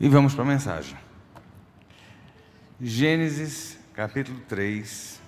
E vamos para a mensagem. Gênesis, capítulo 3.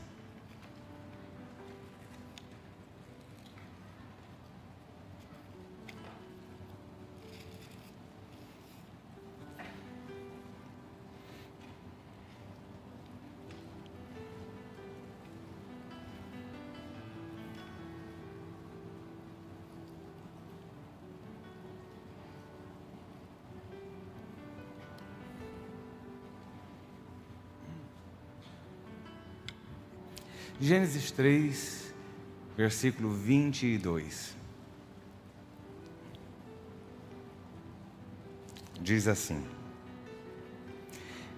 Gênesis 3, versículo 22. Diz assim: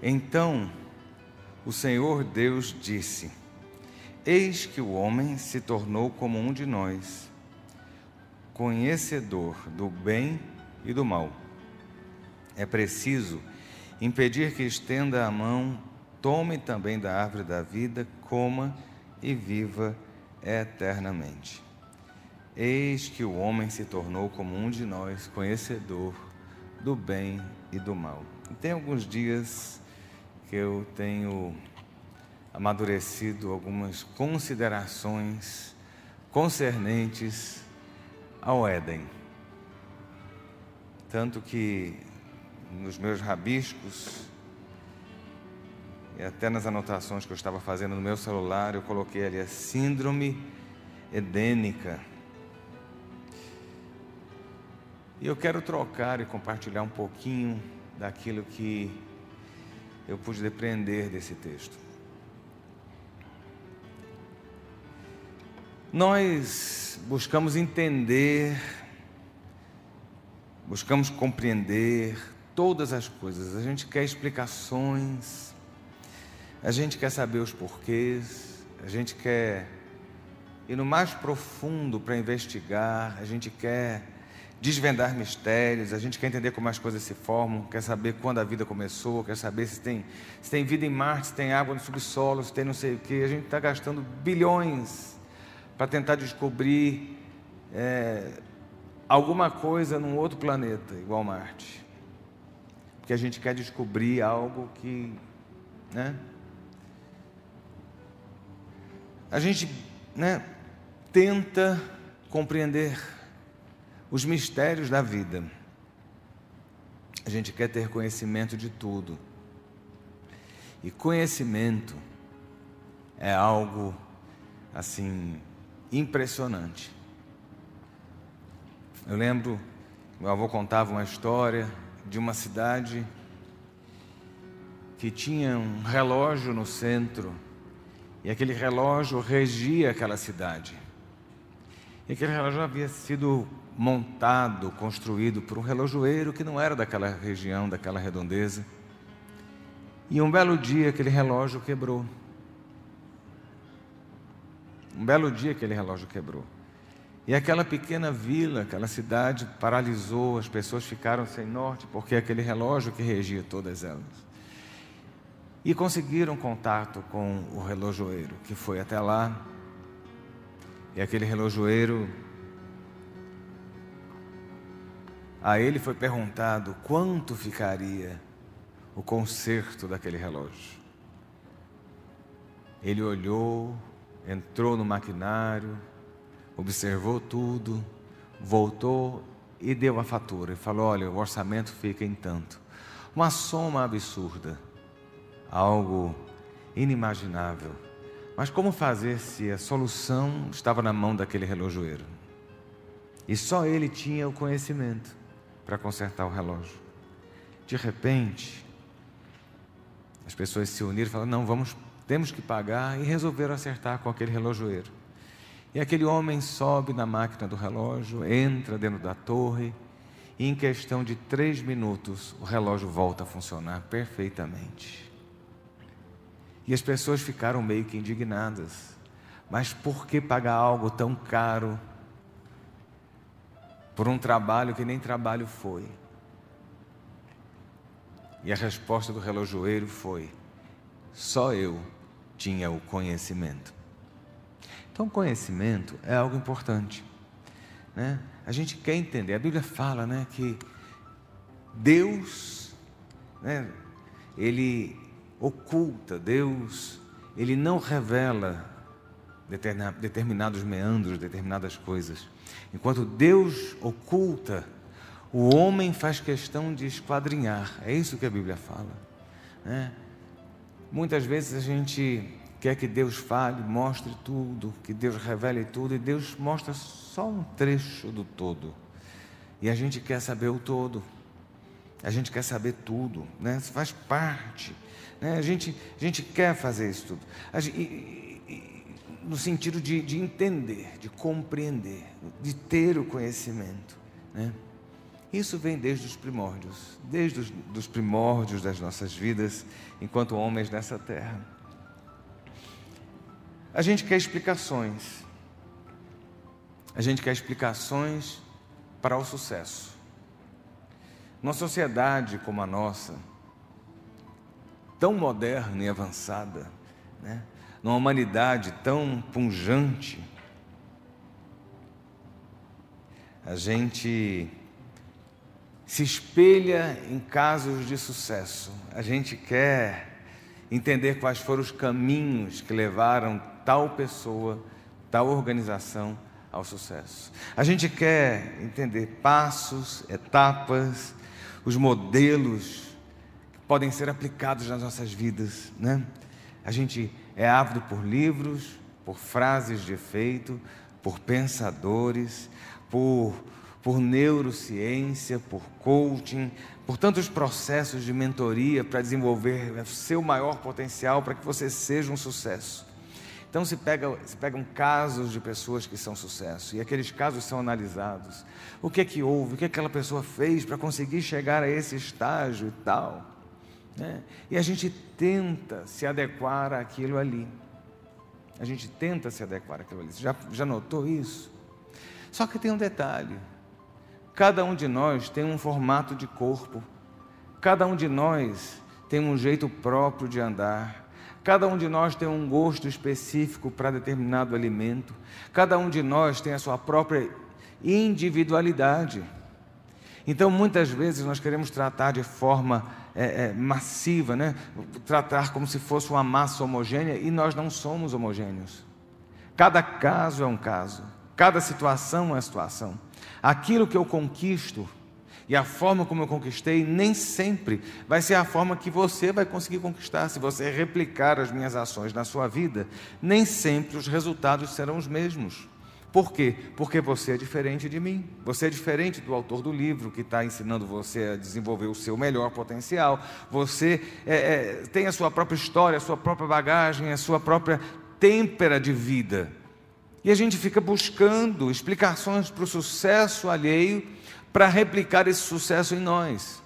Então o Senhor Deus disse: Eis que o homem se tornou como um de nós, conhecedor do bem e do mal. É preciso impedir que estenda a mão, tome também da árvore da vida, coma e viva eternamente. Eis que o homem se tornou como um de nós, conhecedor do bem e do mal. E tem alguns dias que eu tenho amadurecido algumas considerações concernentes ao Éden. Tanto que nos meus rabiscos e até nas anotações que eu estava fazendo no meu celular, eu coloquei ali a síndrome edênica. E eu quero trocar e compartilhar um pouquinho daquilo que eu pude depreender desse texto. Nós buscamos entender, buscamos compreender todas as coisas, a gente quer explicações, a gente quer saber os porquês, a gente quer ir no mais profundo para investigar, a gente quer desvendar mistérios, a gente quer entender como as coisas se formam, quer saber quando a vida começou, quer saber se tem, se tem vida em Marte, se tem água no subsolo, se tem não sei o que. A gente está gastando bilhões para tentar descobrir é, alguma coisa num outro planeta igual Marte. Porque a gente quer descobrir algo que. Né? A gente né, tenta compreender os mistérios da vida. A gente quer ter conhecimento de tudo. E conhecimento é algo assim impressionante. Eu lembro, meu avô contava uma história de uma cidade que tinha um relógio no centro e aquele relógio regia aquela cidade. E aquele relógio havia sido montado, construído por um relojoeiro que não era daquela região, daquela redondeza. E um belo dia aquele relógio quebrou. Um belo dia aquele relógio quebrou. E aquela pequena vila, aquela cidade paralisou, as pessoas ficaram sem norte, porque aquele relógio que regia todas elas e conseguiram contato com o relojoeiro, que foi até lá. E aquele relojoeiro, a ele foi perguntado quanto ficaria o conserto daquele relógio. Ele olhou, entrou no maquinário, observou tudo, voltou e deu a fatura e falou: Olha, o orçamento fica em tanto. Uma soma absurda algo inimaginável. Mas como fazer se a solução estava na mão daquele relojoeiro? E só ele tinha o conhecimento para consertar o relógio. De repente, as pessoas se uniram e falaram: não, vamos, temos que pagar, e resolveram acertar com aquele relojoeiro. E aquele homem sobe na máquina do relógio, entra dentro da torre, e em questão de três minutos o relógio volta a funcionar perfeitamente. E as pessoas ficaram meio que indignadas. Mas por que pagar algo tão caro por um trabalho que nem trabalho foi? E a resposta do relojoeiro foi: só eu tinha o conhecimento. Então, conhecimento é algo importante. Né? A gente quer entender. A Bíblia fala né, que Deus né, ele oculta, Deus, ele não revela determinados meandros, determinadas coisas. Enquanto Deus oculta, o homem faz questão de esquadrinhar. É isso que a Bíblia fala. Né? Muitas vezes a gente quer que Deus fale, mostre tudo, que Deus revele tudo, e Deus mostra só um trecho do todo. E a gente quer saber o todo. A gente quer saber tudo, né? Isso faz parte. Né? A, gente, a gente quer fazer isso tudo. Gente, e, e, no sentido de, de entender, de compreender, de ter o conhecimento. Né? Isso vem desde os primórdios, desde os dos primórdios das nossas vidas, enquanto homens nessa terra. A gente quer explicações. A gente quer explicações para o sucesso. Numa sociedade como a nossa, tão moderna e avançada, né? numa humanidade tão punjante, a gente se espelha em casos de sucesso. A gente quer entender quais foram os caminhos que levaram tal pessoa, tal organização ao sucesso. A gente quer entender passos, etapas, os modelos podem ser aplicados nas nossas vidas, né? A gente é ávido por livros, por frases de efeito, por pensadores, por por neurociência, por coaching, por tantos processos de mentoria para desenvolver o seu maior potencial para que você seja um sucesso. Então se, pega, se pegam casos de pessoas que são sucesso e aqueles casos são analisados. O que é que houve? O que, é que aquela pessoa fez para conseguir chegar a esse estágio e tal? Né? E a gente tenta se adequar àquilo ali. A gente tenta se adequar àquilo ali. Você já, já notou isso? Só que tem um detalhe. Cada um de nós tem um formato de corpo, cada um de nós tem um jeito próprio de andar, cada um de nós tem um gosto específico para determinado alimento, cada um de nós tem a sua própria individualidade. Então, muitas vezes nós queremos tratar de forma é, é, massiva, né? tratar como se fosse uma massa homogênea e nós não somos homogêneos. Cada caso é um caso, cada situação é uma situação aquilo que eu conquisto e a forma como eu conquistei nem sempre vai ser a forma que você vai conseguir conquistar. Se você replicar as minhas ações na sua vida, nem sempre os resultados serão os mesmos. Por quê? Porque você é diferente de mim. Você é diferente do autor do livro que está ensinando você a desenvolver o seu melhor potencial. Você é, é, tem a sua própria história, a sua própria bagagem, a sua própria têmpera de vida. E a gente fica buscando explicações para o sucesso alheio para replicar esse sucesso em nós.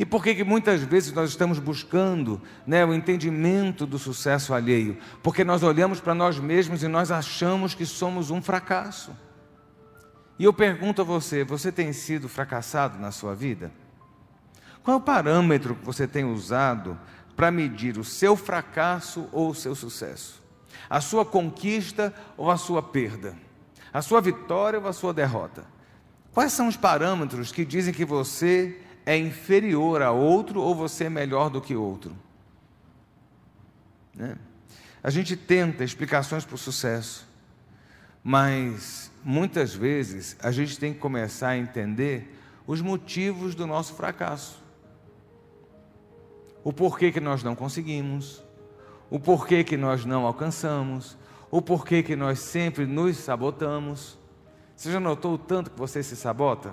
E por que, que muitas vezes nós estamos buscando né, o entendimento do sucesso alheio? Porque nós olhamos para nós mesmos e nós achamos que somos um fracasso. E eu pergunto a você: você tem sido fracassado na sua vida? Qual é o parâmetro que você tem usado para medir o seu fracasso ou o seu sucesso? a sua conquista ou a sua perda, a sua vitória ou a sua derrota. Quais são os parâmetros que dizem que você é inferior a outro ou você é melhor do que outro? Né? A gente tenta explicações para o sucesso, mas muitas vezes a gente tem que começar a entender os motivos do nosso fracasso. O porquê que nós não conseguimos, o porquê que nós não alcançamos, o porquê que nós sempre nos sabotamos. Você já notou o tanto que você se sabota?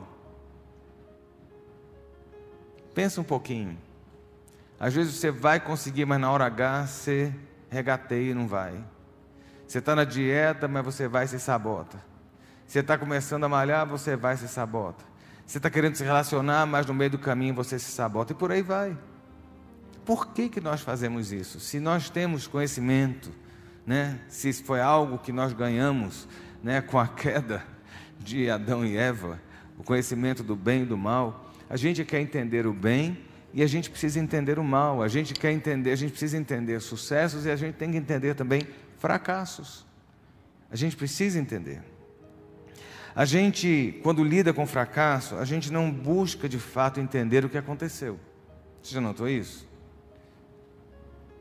Pensa um pouquinho. Às vezes você vai conseguir, mas na hora H você regateia e não vai. Você está na dieta, mas você vai e se sabota. Você está começando a malhar, você vai e se sabota. Você está querendo se relacionar, mas no meio do caminho você se sabota. E por aí vai por que, que nós fazemos isso? Se nós temos conhecimento, né? se foi algo que nós ganhamos né? com a queda de Adão e Eva, o conhecimento do bem e do mal, a gente quer entender o bem e a gente precisa entender o mal, a gente quer entender, a gente precisa entender sucessos e a gente tem que entender também fracassos. A gente precisa entender. A gente, quando lida com fracasso, a gente não busca de fato entender o que aconteceu. Você já notou isso?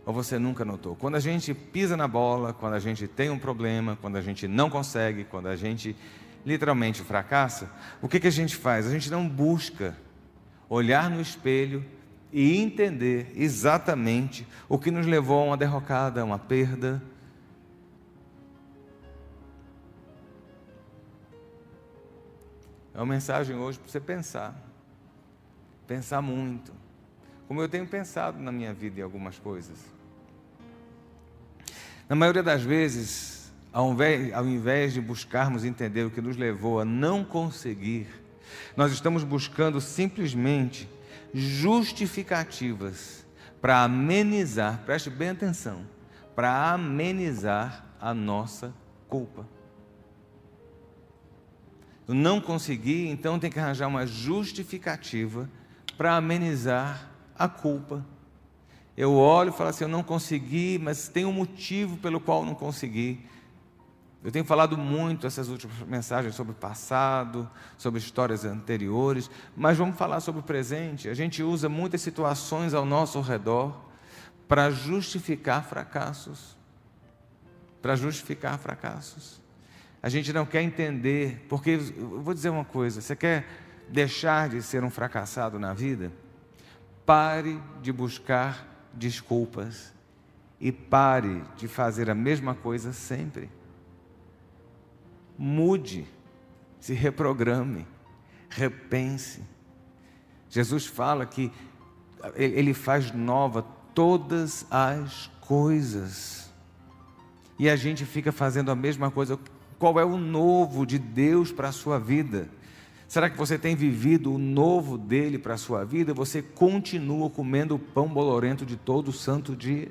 Ou você nunca notou? Quando a gente pisa na bola, quando a gente tem um problema, quando a gente não consegue, quando a gente literalmente fracassa, o que, que a gente faz? A gente não busca olhar no espelho e entender exatamente o que nos levou a uma derrocada, a uma perda. É uma mensagem hoje para você pensar. Pensar muito. Como eu tenho pensado na minha vida em algumas coisas. Na maioria das vezes, ao invés, ao invés de buscarmos entender o que nos levou a não conseguir, nós estamos buscando simplesmente justificativas para amenizar, preste bem atenção, para amenizar a nossa culpa. Eu não consegui, então tem que arranjar uma justificativa para amenizar a culpa. Eu olho e falo assim: eu não consegui, mas tem um motivo pelo qual não consegui. Eu tenho falado muito essas últimas mensagens sobre o passado, sobre histórias anteriores, mas vamos falar sobre o presente. A gente usa muitas situações ao nosso redor para justificar fracassos. Para justificar fracassos. A gente não quer entender, porque eu vou dizer uma coisa: você quer deixar de ser um fracassado na vida? Pare de buscar desculpas e pare de fazer a mesma coisa sempre mude, se reprograme, repense. Jesus fala que Ele faz nova todas as coisas. E a gente fica fazendo a mesma coisa. Qual é o novo de Deus para a sua vida? Será que você tem vivido o novo dele para a sua vida? Você continua comendo o pão bolorento de todo santo dia?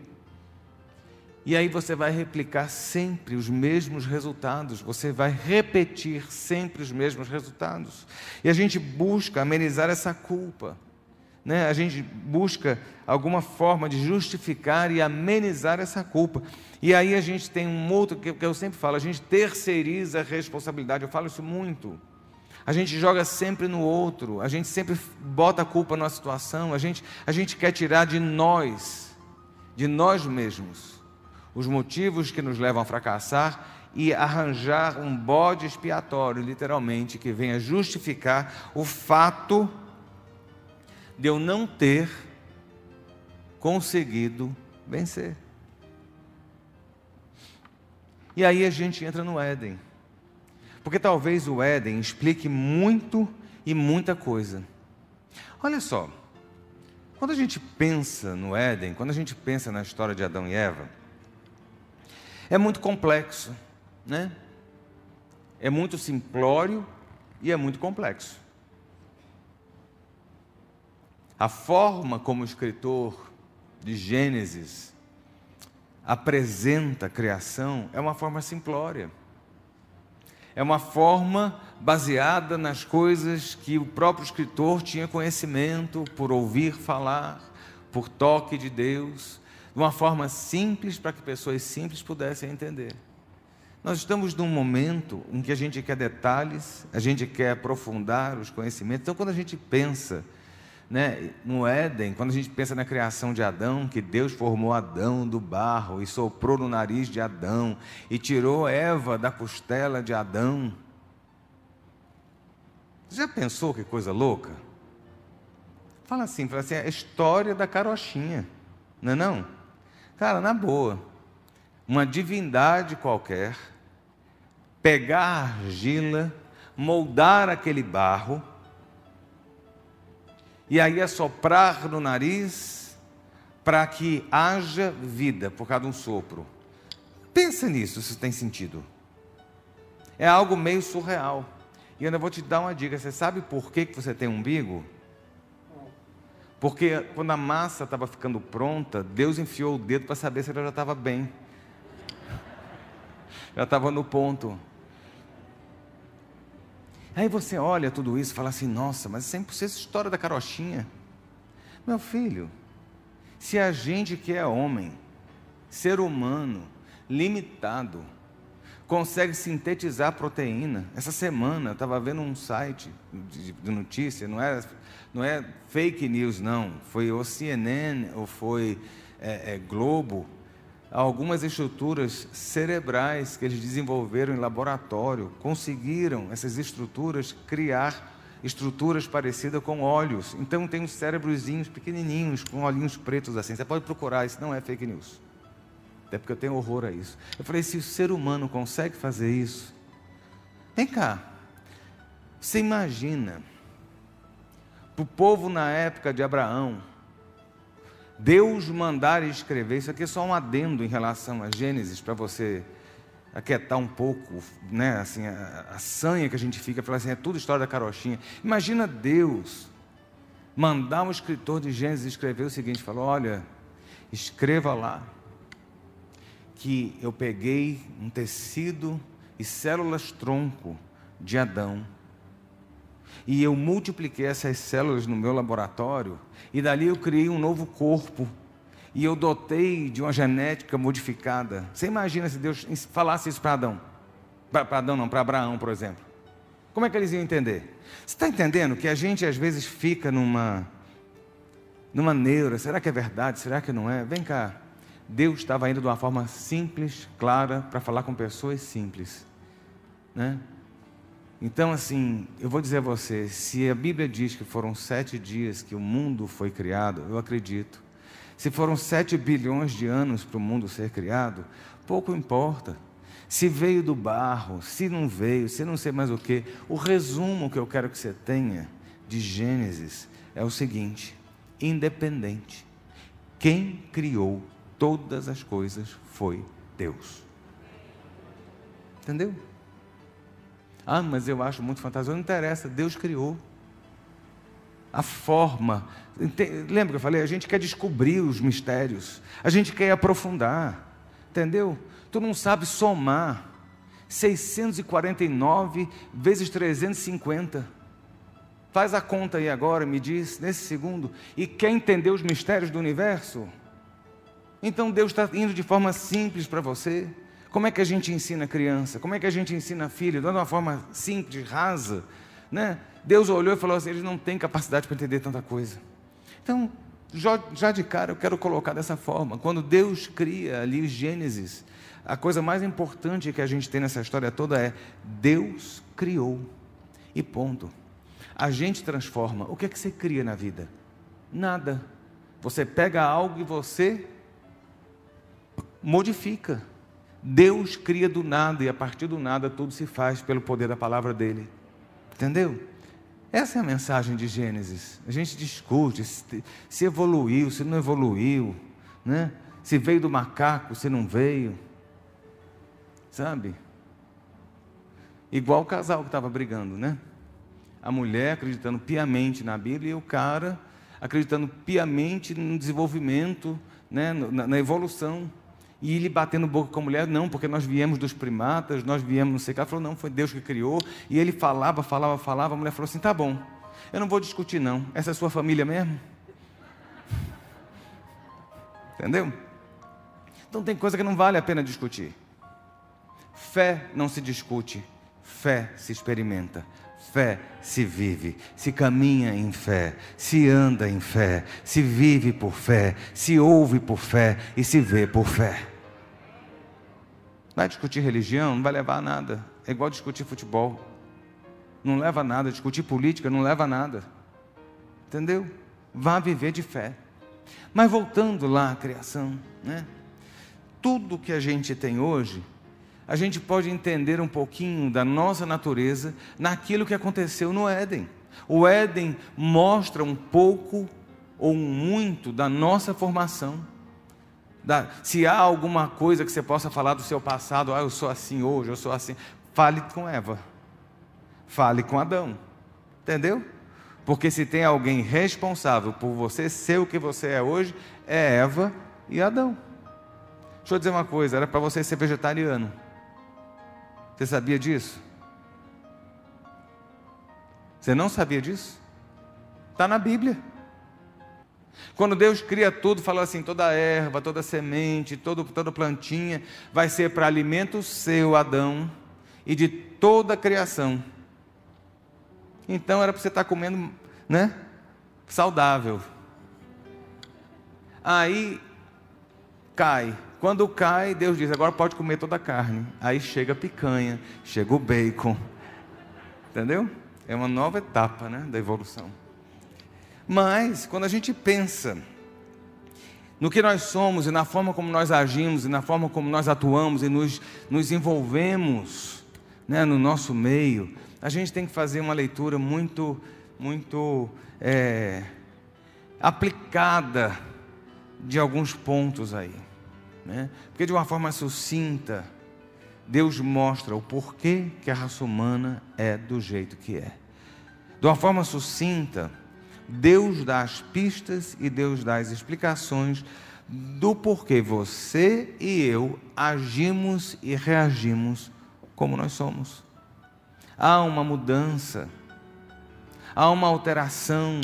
E aí você vai replicar sempre os mesmos resultados, você vai repetir sempre os mesmos resultados. E a gente busca amenizar essa culpa. Né? A gente busca alguma forma de justificar e amenizar essa culpa. E aí a gente tem um outro que, que eu sempre falo, a gente terceiriza a responsabilidade. Eu falo isso muito. A gente joga sempre no outro, a gente sempre bota a culpa na situação, a gente, a gente quer tirar de nós, de nós mesmos os motivos que nos levam a fracassar e arranjar um bode expiatório, literalmente, que venha justificar o fato de eu não ter conseguido vencer. E aí a gente entra no Éden. Porque talvez o Éden explique muito e muita coisa. Olha só, quando a gente pensa no Éden, quando a gente pensa na história de Adão e Eva, é muito complexo, né? É muito simplório e é muito complexo. A forma como o escritor de Gênesis apresenta a criação é uma forma simplória. É uma forma baseada nas coisas que o próprio escritor tinha conhecimento por ouvir falar, por toque de Deus, de uma forma simples para que pessoas simples pudessem entender. Nós estamos num momento em que a gente quer detalhes, a gente quer aprofundar os conhecimentos. Então, quando a gente pensa né, no Éden, quando a gente pensa na criação de Adão, que Deus formou Adão do barro e soprou no nariz de Adão e tirou Eva da costela de Adão. Já pensou que coisa louca? Fala assim, fala assim, é a história da carochinha, não é não? Cara, na boa, uma divindade qualquer, pegar a argila, moldar aquele barro, e aí assoprar no nariz para que haja vida por causa de um sopro. Pensa nisso, se tem sentido. É algo meio surreal. E eu ainda vou te dar uma dica: você sabe por que você tem um umbigo? Porque quando a massa estava ficando pronta, Deus enfiou o dedo para saber se ela já estava bem. Já estava no ponto. Aí você olha tudo isso e fala assim: nossa, mas sempre essa história da carochinha. Meu filho, se a gente que é homem, ser humano, limitado, consegue sintetizar proteína. Essa semana eu estava vendo um site de, de, notícia, não é, não é fake news, não. Foi o CNN ou foi é, é, Globo. Algumas estruturas cerebrais que eles desenvolveram em laboratório conseguiram, essas estruturas, criar estruturas parecidas com olhos. Então tem uns cérebrozinhos pequenininhos, com olhinhos pretos assim. Você pode procurar, isso não é fake news. Até porque eu tenho horror a isso. Eu falei, se o ser humano consegue fazer isso, vem cá. Você imagina, para o povo na época de Abraão, Deus mandar escrever, isso aqui é só um adendo em relação a Gênesis, para você aquietar um pouco, né, assim, a, a sanha que a gente fica, falar assim, é tudo história da carochinha. Imagina Deus mandar um escritor de Gênesis escrever o seguinte, falou, olha, escreva lá que eu peguei um tecido e células tronco de Adão e eu multipliquei essas células no meu laboratório e dali eu criei um novo corpo e eu dotei de uma genética modificada. Você imagina se Deus falasse isso para Adão? Para Adão não, para Abraão, por exemplo. Como é que eles iam entender? Você está entendendo que a gente às vezes fica numa, numa neura, será que é verdade, será que não é? Vem cá, Deus estava indo de uma forma simples, clara, para falar com pessoas simples. Né? Então, assim, eu vou dizer a você: se a Bíblia diz que foram sete dias que o mundo foi criado, eu acredito. Se foram sete bilhões de anos para o mundo ser criado, pouco importa. Se veio do barro, se não veio, se não sei mais o que. O resumo que eu quero que você tenha de Gênesis é o seguinte: independente. Quem criou todas as coisas foi Deus. Entendeu? Ah, mas eu acho muito fantasioso. Não interessa, Deus criou a forma. Lembra que eu falei? A gente quer descobrir os mistérios, a gente quer aprofundar, entendeu? Tu não sabe somar 649 vezes 350. Faz a conta aí agora, me diz, nesse segundo, e quer entender os mistérios do universo? Então Deus está indo de forma simples para você. Como é que a gente ensina criança? Como é que a gente ensina filho? De uma forma simples, rasa, né? Deus olhou e falou assim: eles não têm capacidade para entender tanta coisa. Então, já de cara eu quero colocar dessa forma. Quando Deus cria ali Gênesis, a coisa mais importante que a gente tem nessa história toda é Deus criou. E ponto. A gente transforma. O que é que você cria na vida? Nada. Você pega algo e você modifica. Deus cria do nada e a partir do nada tudo se faz pelo poder da palavra dele. Entendeu? Essa é a mensagem de Gênesis. A gente discute se evoluiu, se não evoluiu, né? Se veio do macaco, se não veio. Sabe? Igual o casal que estava brigando, né? A mulher acreditando piamente na Bíblia e o cara acreditando piamente no desenvolvimento, né? na, na evolução. E ele batendo boca com a mulher, não, porque nós viemos dos primatas, nós viemos não sei o que. Ela falou, não, foi Deus que criou. E ele falava, falava, falava. A mulher falou assim: tá bom, eu não vou discutir, não. Essa é sua família mesmo? Entendeu? Então tem coisa que não vale a pena discutir. Fé não se discute, fé se experimenta. Fé se vive, se caminha em fé, se anda em fé, se vive por fé, se ouve por fé e se vê por fé. Vai discutir religião, não vai levar a nada. É igual discutir futebol. Não leva a nada. Discutir política não leva a nada. Entendeu? Vá viver de fé. Mas voltando lá à criação, né? Tudo que a gente tem hoje a gente pode entender um pouquinho da nossa natureza naquilo que aconteceu no Éden. O Éden mostra um pouco ou muito da nossa formação. Da, se há alguma coisa que você possa falar do seu passado, ah, eu sou assim hoje, eu sou assim, fale com Eva, fale com Adão, entendeu? Porque se tem alguém responsável por você ser o que você é hoje, é Eva e Adão. Deixa eu dizer uma coisa: era para você ser vegetariano. Você sabia disso? Você não sabia disso? Está na Bíblia. Quando Deus cria tudo, falou assim: toda erva, toda semente, todo, toda plantinha vai ser para alimento seu, Adão, e de toda a criação. Então era para você estar tá comendo, né? Saudável. Aí cai. Quando cai, Deus diz: agora pode comer toda a carne. Aí chega a picanha, chega o bacon. Entendeu? É uma nova etapa né, da evolução. Mas, quando a gente pensa no que nós somos e na forma como nós agimos e na forma como nós atuamos e nos, nos envolvemos né, no nosso meio, a gente tem que fazer uma leitura muito, muito é, aplicada de alguns pontos aí. Né? Porque de uma forma sucinta, Deus mostra o porquê que a raça humana é do jeito que é. De uma forma sucinta, Deus dá as pistas e Deus dá as explicações do porquê você e eu agimos e reagimos como nós somos. Há uma mudança, há uma alteração,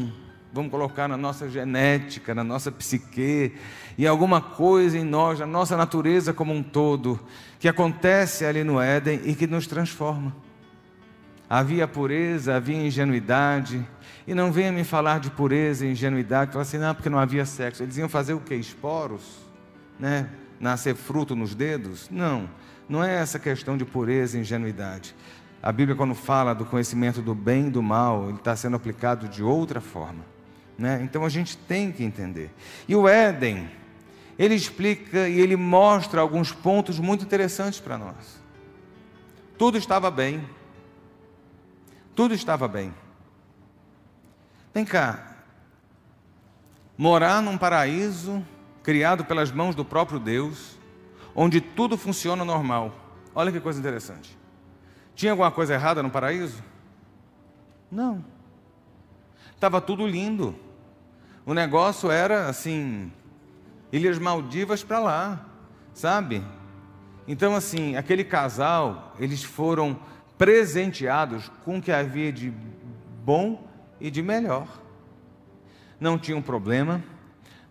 vamos colocar na nossa genética, na nossa psique, e alguma coisa em nós, na nossa natureza como um todo, que acontece ali no Éden e que nos transforma. Havia pureza, havia ingenuidade, e não venha me falar de pureza e ingenuidade, falar assim, não, porque não havia sexo. Eles iam fazer o que? Esporos? Né? Nascer fruto nos dedos? Não, não é essa questão de pureza e ingenuidade. A Bíblia, quando fala do conhecimento do bem e do mal, ele está sendo aplicado de outra forma. Né? Então a gente tem que entender. E o Éden, ele explica e ele mostra alguns pontos muito interessantes para nós. Tudo estava bem. Tudo estava bem. Vem cá. Morar num paraíso criado pelas mãos do próprio Deus, onde tudo funciona normal. Olha que coisa interessante. Tinha alguma coisa errada no paraíso? Não. Estava tudo lindo. O negócio era assim, Ilhas Maldivas para lá, sabe? Então, assim, aquele casal, eles foram presenteados com o que havia de bom e de melhor. Não tinham problema,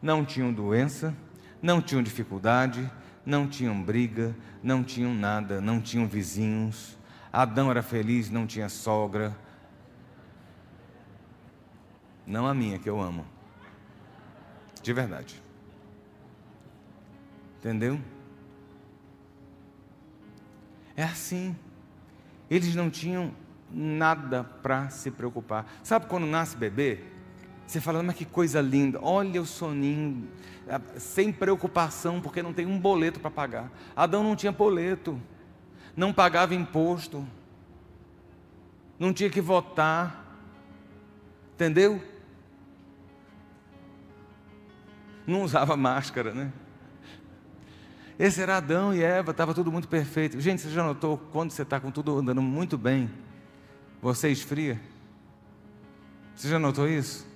não tinham doença, não tinham dificuldade, não tinham briga, não tinham nada, não tinham vizinhos. Adão era feliz, não tinha sogra. Não a minha, que eu amo. De verdade. Entendeu? É assim. Eles não tinham nada para se preocupar. Sabe quando nasce bebê? Você fala, mas que coisa linda, olha o soninho, sem preocupação, porque não tem um boleto para pagar. Adão não tinha boleto, não pagava imposto, não tinha que votar, entendeu? Não usava máscara, né? Esse era Adão e Eva, estava tudo muito perfeito. Gente, você já notou quando você está com tudo andando muito bem? Você esfria? Você já notou isso?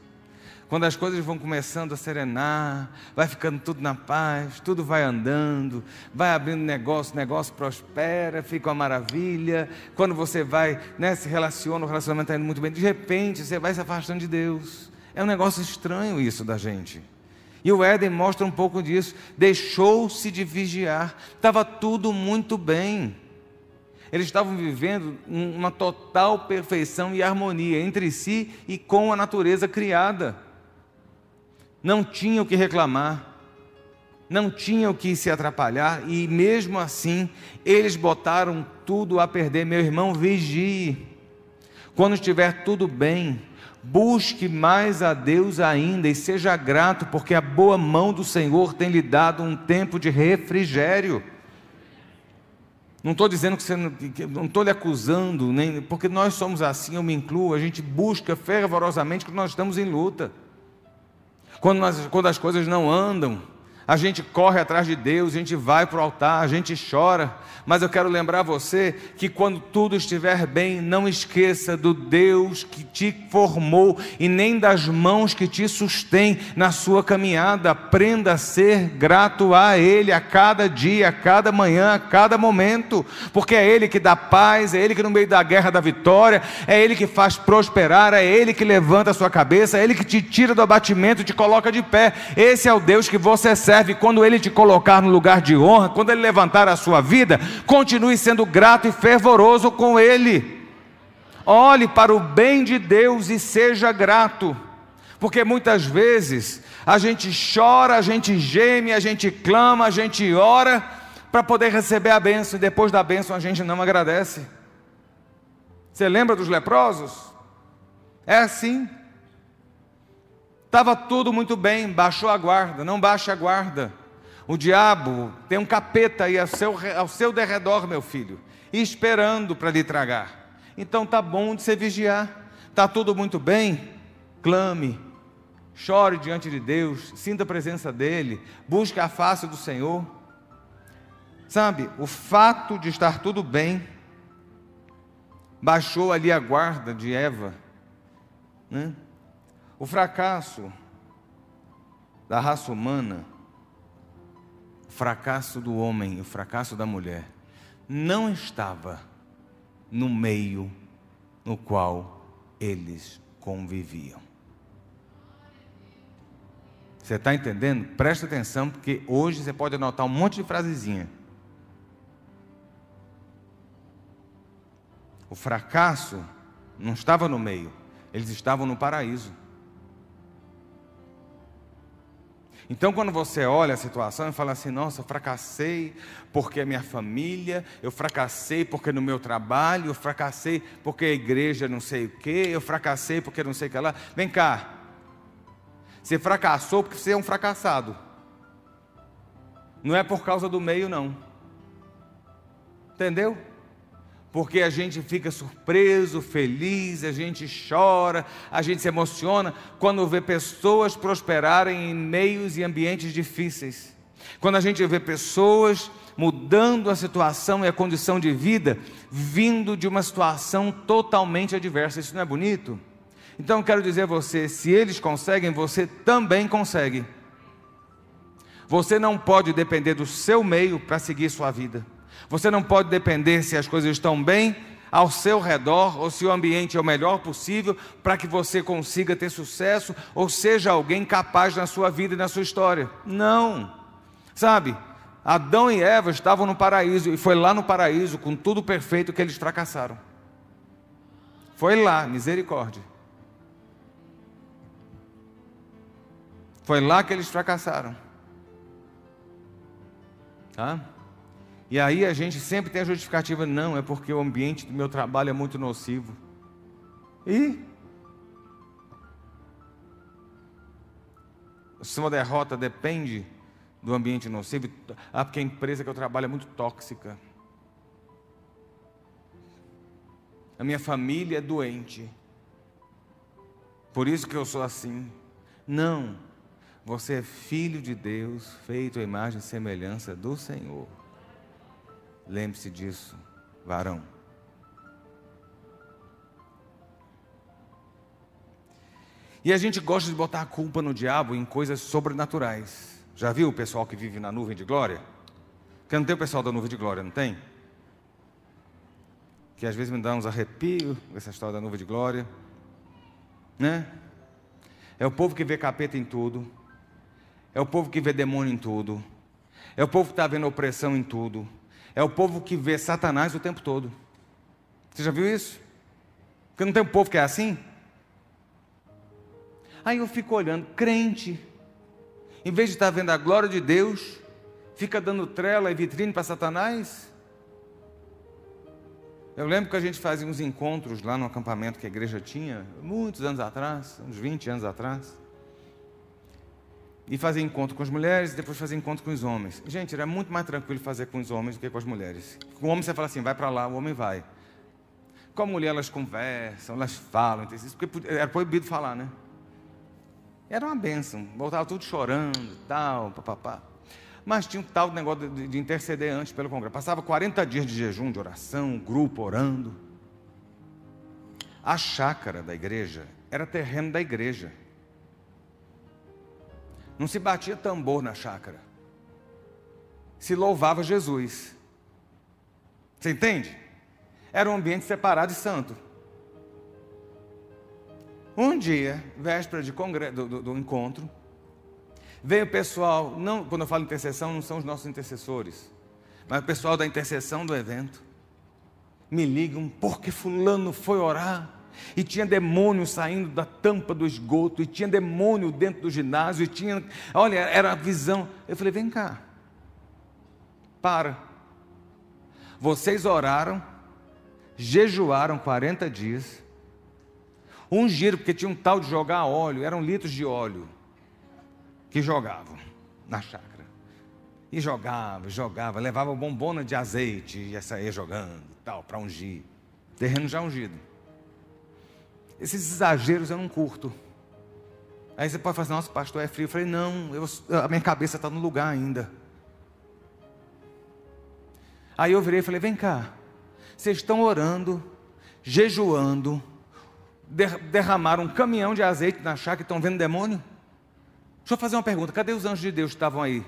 Quando as coisas vão começando a serenar, vai ficando tudo na paz, tudo vai andando, vai abrindo negócio, negócio prospera, fica uma maravilha. Quando você vai, né, se relaciona, o relacionamento está indo muito bem, de repente você vai se afastando de Deus. É um negócio estranho isso da gente. E o Éden mostra um pouco disso. Deixou-se de vigiar, estava tudo muito bem. Eles estavam vivendo uma total perfeição e harmonia entre si e com a natureza criada. Não tinham o que reclamar, não tinham o que se atrapalhar, e mesmo assim, eles botaram tudo a perder. Meu irmão, vigie. Quando estiver tudo bem, busque mais a Deus ainda e seja grato, porque a boa mão do Senhor tem lhe dado um tempo de refrigério. Não estou dizendo que você não estou lhe acusando, nem porque nós somos assim, eu me incluo, a gente busca fervorosamente quando nós estamos em luta. Quando, nós, quando as coisas não andam, a gente corre atrás de Deus, a gente vai para o altar, a gente chora, mas eu quero lembrar você que quando tudo estiver bem, não esqueça do Deus que te formou e nem das mãos que te sustém na sua caminhada. Aprenda a ser grato a Ele a cada dia, a cada manhã, a cada momento, porque é Ele que dá paz, é Ele que no meio da guerra dá vitória, é Ele que faz prosperar, é Ele que levanta a sua cabeça, é Ele que te tira do abatimento e te coloca de pé. Esse é o Deus que você serve quando Ele te colocar no lugar de honra, quando Ele levantar a sua vida, continue sendo grato e fervoroso com Ele. Olhe para o bem de Deus e seja grato, porque muitas vezes a gente chora, a gente geme, a gente clama, a gente ora para poder receber a bênção e depois da bênção a gente não agradece. Você lembra dos leprosos? É assim. Estava tudo muito bem, baixou a guarda, não baixe a guarda. O diabo tem um capeta aí ao seu, ao seu derredor, meu filho, esperando para lhe tragar. Então tá bom de você vigiar. Tá tudo muito bem? Clame, chore diante de Deus, sinta a presença dele, busque a face do Senhor. Sabe, o fato de estar tudo bem baixou ali a guarda de Eva, né? O fracasso da raça humana, o fracasso do homem, o fracasso da mulher, não estava no meio no qual eles conviviam. Você está entendendo? Presta atenção, porque hoje você pode anotar um monte de frasezinha. O fracasso não estava no meio, eles estavam no paraíso. Então, quando você olha a situação e fala assim: nossa, eu fracassei porque a minha família, eu fracassei porque no meu trabalho, eu fracassei porque a igreja não sei o quê, eu fracassei porque não sei o que lá. Vem cá. Você fracassou porque você é um fracassado. Não é por causa do meio, não. Entendeu? Porque a gente fica surpreso, feliz, a gente chora, a gente se emociona quando vê pessoas prosperarem em meios e ambientes difíceis. Quando a gente vê pessoas mudando a situação e a condição de vida, vindo de uma situação totalmente adversa. Isso não é bonito? Então quero dizer a você: se eles conseguem, você também consegue. Você não pode depender do seu meio para seguir sua vida. Você não pode depender se as coisas estão bem ao seu redor ou se o ambiente é o melhor possível para que você consiga ter sucesso ou seja alguém capaz na sua vida e na sua história. Não. Sabe? Adão e Eva estavam no paraíso e foi lá no paraíso com tudo perfeito que eles fracassaram. Foi lá, misericórdia. Foi lá que eles fracassaram. Tá? E aí a gente sempre tem a justificativa, não, é porque o ambiente do meu trabalho é muito nocivo. E se uma derrota depende do ambiente nocivo, ah, porque a empresa que eu trabalho é muito tóxica. A minha família é doente. Por isso que eu sou assim. Não. Você é filho de Deus, feito à imagem e semelhança do Senhor. Lembre-se disso, varão. E a gente gosta de botar a culpa no diabo em coisas sobrenaturais. Já viu o pessoal que vive na nuvem de glória? Porque não tem o pessoal da nuvem de glória, não tem? Que às vezes me dá uns arrepios essa história da nuvem de glória. Né? É o povo que vê capeta em tudo. É o povo que vê demônio em tudo. É o povo que está vendo opressão em tudo. É o povo que vê Satanás o tempo todo. Você já viu isso? Porque não tem um povo que é assim? Aí eu fico olhando, crente, em vez de estar vendo a glória de Deus, fica dando trela e vitrine para Satanás. Eu lembro que a gente fazia uns encontros lá no acampamento que a igreja tinha, muitos anos atrás, uns 20 anos atrás e fazer encontro com as mulheres e depois fazer encontro com os homens. Gente, era muito mais tranquilo fazer com os homens do que com as mulheres. Com o homem você fala assim, vai para lá, o homem vai. Com a mulher elas conversam, elas falam, porque era proibido falar, né? Era uma benção, voltava tudo chorando, tal, papapá. Mas tinha um tal negócio de, de interceder antes pelo Congresso. Passava 40 dias de jejum, de oração, grupo orando. A chácara da igreja era terreno da igreja. Não se batia tambor na chácara. Se louvava Jesus. Você entende? Era um ambiente separado e santo. Um dia, véspera de do, do, do encontro, veio o pessoal, não, quando eu falo intercessão, não são os nossos intercessores, mas o pessoal da intercessão do evento, me ligam porque fulano foi orar e tinha demônio saindo da tampa do esgoto, e tinha demônio dentro do ginásio, e tinha, olha, era a visão. Eu falei: vem cá, para. Vocês oraram, jejuaram 40 dias, ungiram, porque tinha um tal de jogar óleo, eram litros de óleo que jogavam na chácara. E jogava, jogava, levava bombona de azeite e ia sair jogando, tal, para ungir. Terreno já ungido. Esses exageros eu não curto. Aí você pode falar, assim, nossa, pastor, é frio. Eu falei, não, eu, a minha cabeça está no lugar ainda. Aí eu virei e falei, vem cá, vocês estão orando, jejuando, derramaram um caminhão de azeite na chácara e estão vendo demônio? Deixa eu fazer uma pergunta: cadê os anjos de Deus que estavam aí?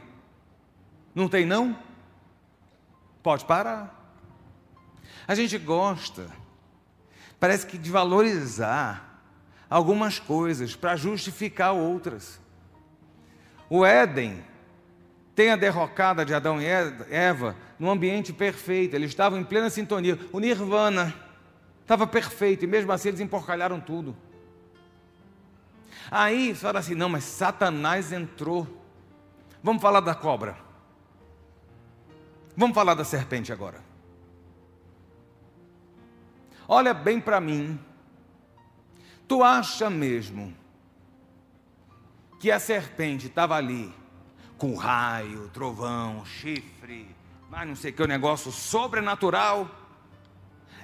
Não tem, não? Pode parar. A gente gosta, parece que de valorizar algumas coisas para justificar outras. O Éden tem a derrocada de Adão e Eva num ambiente perfeito, eles estavam em plena sintonia. O Nirvana estava perfeito e mesmo assim eles emporcalharam tudo. Aí fala assim: não, mas Satanás entrou. Vamos falar da cobra. Vamos falar da serpente agora. Olha bem para mim. Tu acha mesmo que a serpente estava ali com raio, trovão, chifre, mas não sei que, um negócio sobrenatural?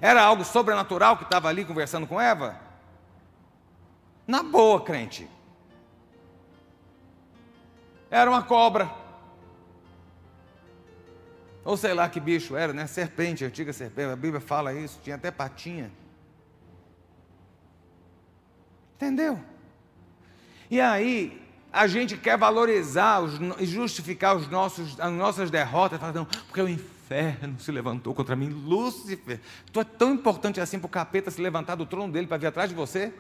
Era algo sobrenatural que estava ali conversando com Eva? Na boa, crente. Era uma cobra. Ou sei lá que bicho era, né? Serpente, antiga serpente. A Bíblia fala isso, tinha até patinha. Entendeu? E aí, a gente quer valorizar e justificar os nossos, as nossas derrotas, falando, porque o inferno se levantou contra mim, Lúcifer. Tu é tão importante assim para o capeta se levantar do trono dele para vir atrás de você?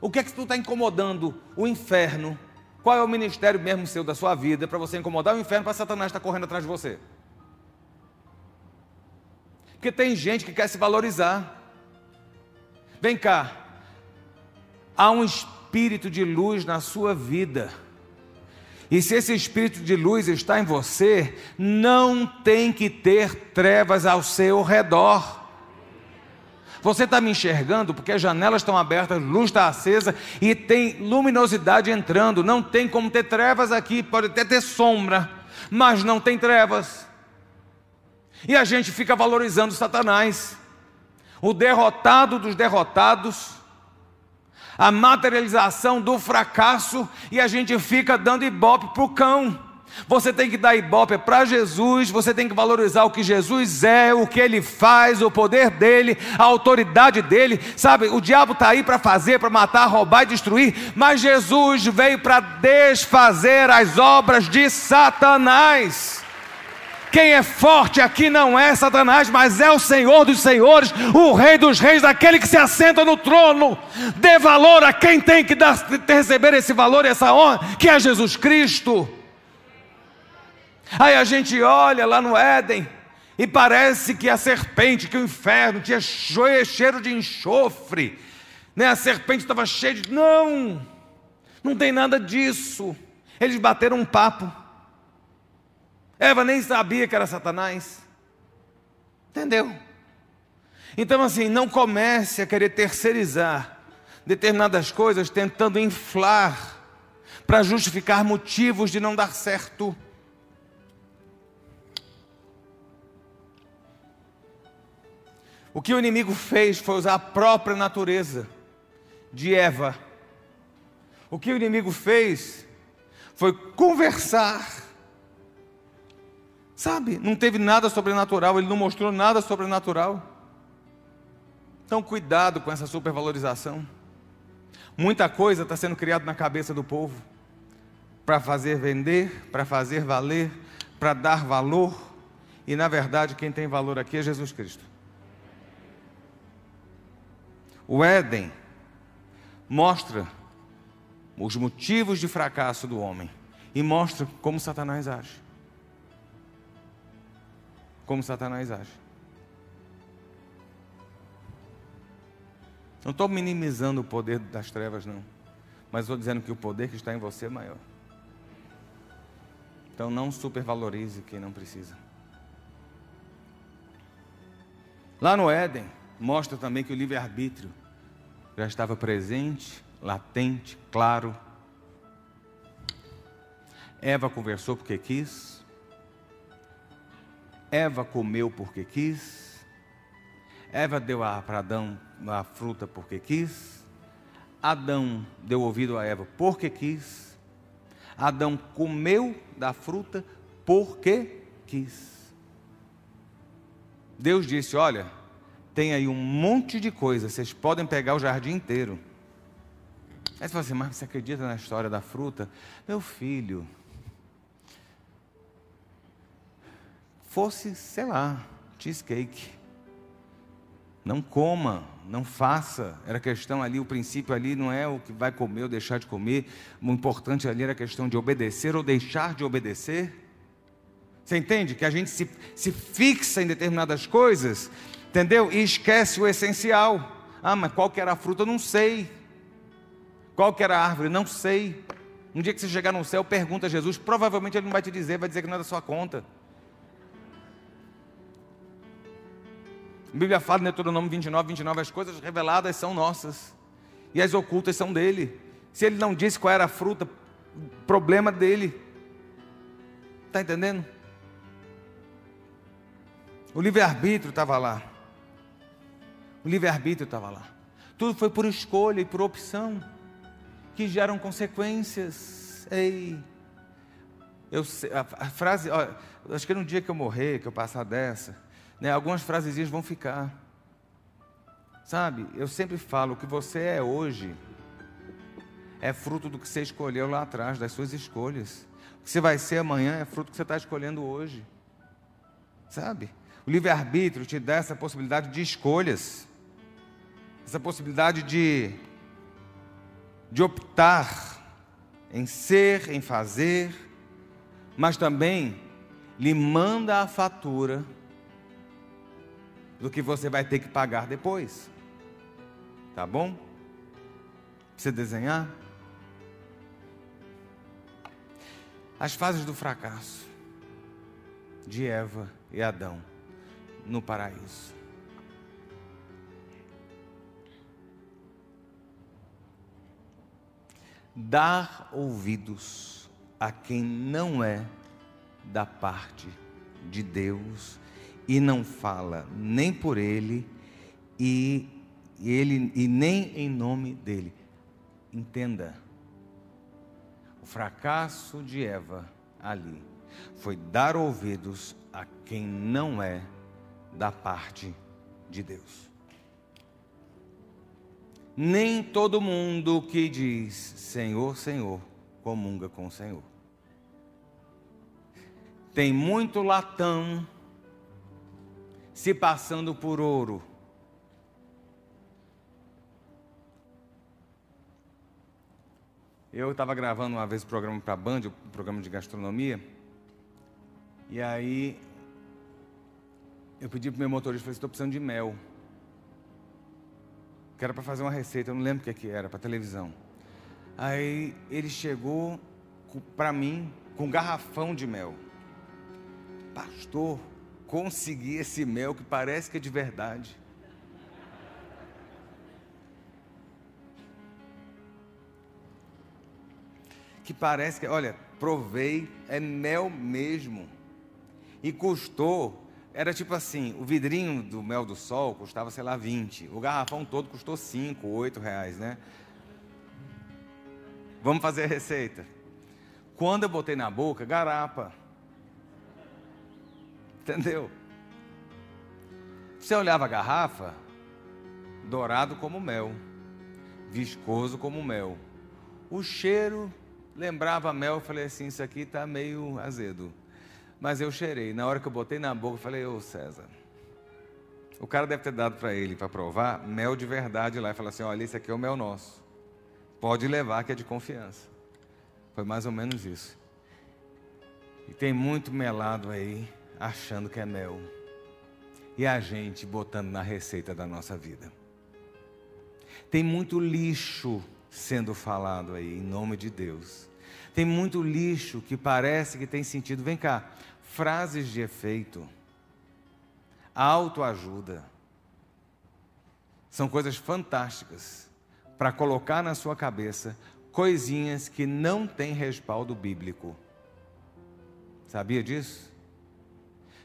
O que é que tu está incomodando o inferno? Qual é o ministério mesmo seu da sua vida para você incomodar o inferno para Satanás estar tá correndo atrás de você? Porque tem gente que quer se valorizar. Vem cá. Há um espírito de luz na sua vida. E se esse espírito de luz está em você, não tem que ter trevas ao seu redor. Você está me enxergando porque as janelas estão abertas, luz está acesa e tem luminosidade entrando. Não tem como ter trevas aqui, pode até ter sombra, mas não tem trevas. E a gente fica valorizando Satanás, o derrotado dos derrotados, a materialização do fracasso, e a gente fica dando ibope para o cão. Você tem que dar ibope para Jesus, você tem que valorizar o que Jesus é, o que ele faz, o poder dele, a autoridade dele. Sabe, o diabo está aí para fazer, para matar, roubar e destruir, mas Jesus veio para desfazer as obras de Satanás. Quem é forte aqui não é Satanás, mas é o Senhor dos Senhores, o Rei dos Reis, aquele que se assenta no trono. Dê valor a quem tem que dar, receber esse valor e essa honra, que é Jesus Cristo. Aí a gente olha lá no Éden e parece que a serpente, que o inferno tinha cheiro de enxofre, né? a serpente estava cheia de. Não, não tem nada disso. Eles bateram um papo. Eva nem sabia que era Satanás. Entendeu? Então, assim, não comece a querer terceirizar determinadas coisas tentando inflar para justificar motivos de não dar certo. O que o inimigo fez foi usar a própria natureza de Eva. O que o inimigo fez foi conversar Sabe? Não teve nada sobrenatural, ele não mostrou nada sobrenatural. Então, cuidado com essa supervalorização. Muita coisa está sendo criada na cabeça do povo para fazer vender, para fazer valer, para dar valor. E na verdade, quem tem valor aqui é Jesus Cristo. O Éden mostra os motivos de fracasso do homem e mostra como Satanás age. Como Satanás age. Não estou minimizando o poder das trevas, não. Mas estou dizendo que o poder que está em você é maior. Então não supervalorize quem não precisa. Lá no Éden, mostra também que o livre-arbítrio já estava presente, latente, claro. Eva conversou porque quis. Eva comeu porque quis. Eva deu para Adão a fruta porque quis. Adão deu ouvido a Eva porque quis. Adão comeu da fruta porque quis. Deus disse: Olha, tem aí um monte de coisa, vocês podem pegar o jardim inteiro. Aí você fala assim: Mas você acredita na história da fruta? Meu filho, fosse, sei lá, cheesecake. Não coma, não faça. Era questão ali, o princípio ali não é o que vai comer ou deixar de comer. O importante ali era a questão de obedecer ou deixar de obedecer. Você entende? Que a gente se, se fixa em determinadas coisas, entendeu? E esquece o essencial. Ah, mas qual que era a fruta? Eu não sei. Qual que era a árvore? Não sei. Um dia que você chegar no céu, pergunta a Jesus, provavelmente ele não vai te dizer, vai dizer que não é da sua conta. A Bíblia fala em Deuteronômio 29, 29, as coisas reveladas são nossas e as ocultas são dele. Se ele não disse qual era a fruta, problema dele. Está entendendo? O livre-arbítrio estava lá. O livre-arbítrio estava lá. Tudo foi por escolha e por opção que geram consequências. Ei, eu, a, a frase, ó, acho que no dia que eu morrer, que eu passar dessa, né, algumas frasezinhas vão ficar. Sabe, eu sempre falo que você é hoje é fruto do que você escolheu lá atrás, das suas escolhas. O que você vai ser amanhã é fruto do que você está escolhendo hoje. Sabe? O livre-arbítrio te dá essa possibilidade de escolhas, essa possibilidade de, de optar em ser, em fazer, mas também lhe manda a fatura do que você vai ter que pagar depois. Tá bom? Você desenhar? As fases do fracasso de Eva e Adão no paraíso. Dar ouvidos a quem não é da parte de Deus e não fala nem por ele e, ele e nem em nome dele. Entenda. O fracasso de Eva ali foi dar ouvidos a quem não é da parte de Deus. Nem todo mundo que diz Senhor, Senhor, comunga com o Senhor. Tem muito latão se passando por ouro. Eu estava gravando uma vez o programa para a Band, o programa de gastronomia, e aí eu pedi para o meu motorista, falei, estou precisando de mel. Que era para fazer uma receita, eu não lembro o que, que era, para televisão. Aí ele chegou para mim com um garrafão de mel. Pastor, consegui esse mel que parece que é de verdade. Que parece que, olha, provei, é mel mesmo. E custou era tipo assim, o vidrinho do mel do sol custava, sei lá, 20. O garrafão todo custou 5, 8 reais, né? Vamos fazer a receita. Quando eu botei na boca, garapa. Entendeu? Você olhava a garrafa, dourado como mel, viscoso como mel. O cheiro lembrava mel, eu falei assim, isso aqui está meio azedo. Mas eu cheirei. Na hora que eu botei na boca, eu falei, ô César. O cara deve ter dado para ele, para provar, mel de verdade lá. E falou assim: olha, esse aqui é o mel nosso. Pode levar, que é de confiança. Foi mais ou menos isso. E tem muito melado aí, achando que é mel. E a gente botando na receita da nossa vida. Tem muito lixo sendo falado aí, em nome de Deus. Tem muito lixo que parece que tem sentido. Vem cá, frases de efeito, autoajuda, são coisas fantásticas para colocar na sua cabeça coisinhas que não têm respaldo bíblico. Sabia disso?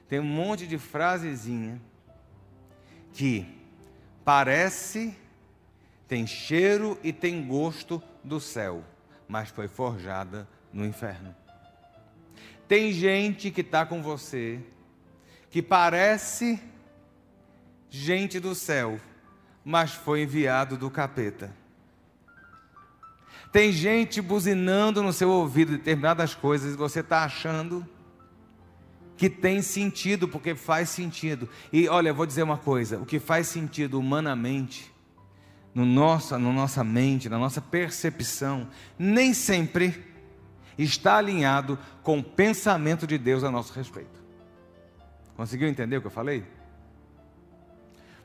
Tem um monte de frasezinha que parece, tem cheiro e tem gosto do céu, mas foi forjada no inferno. Tem gente que está com você, que parece gente do céu, mas foi enviado do capeta. Tem gente buzinando no seu ouvido determinadas coisas e você está achando que tem sentido, porque faz sentido. E olha, vou dizer uma coisa: o que faz sentido humanamente, no nossa, na nossa mente, na nossa percepção, nem sempre está alinhado com o pensamento de Deus a nosso respeito. Conseguiu entender o que eu falei?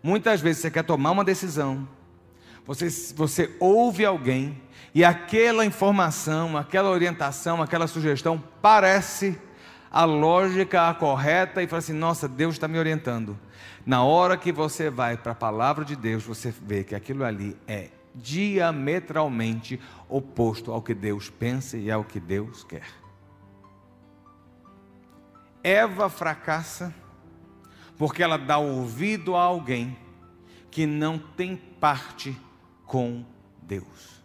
Muitas vezes você quer tomar uma decisão, você, você ouve alguém, e aquela informação, aquela orientação, aquela sugestão parece a lógica a correta e fala assim: nossa, Deus está me orientando. Na hora que você vai para a palavra de Deus, você vê que aquilo ali é diametralmente oposto ao que Deus pensa e ao que Deus quer. Eva fracassa porque ela dá ouvido a alguém que não tem parte com Deus.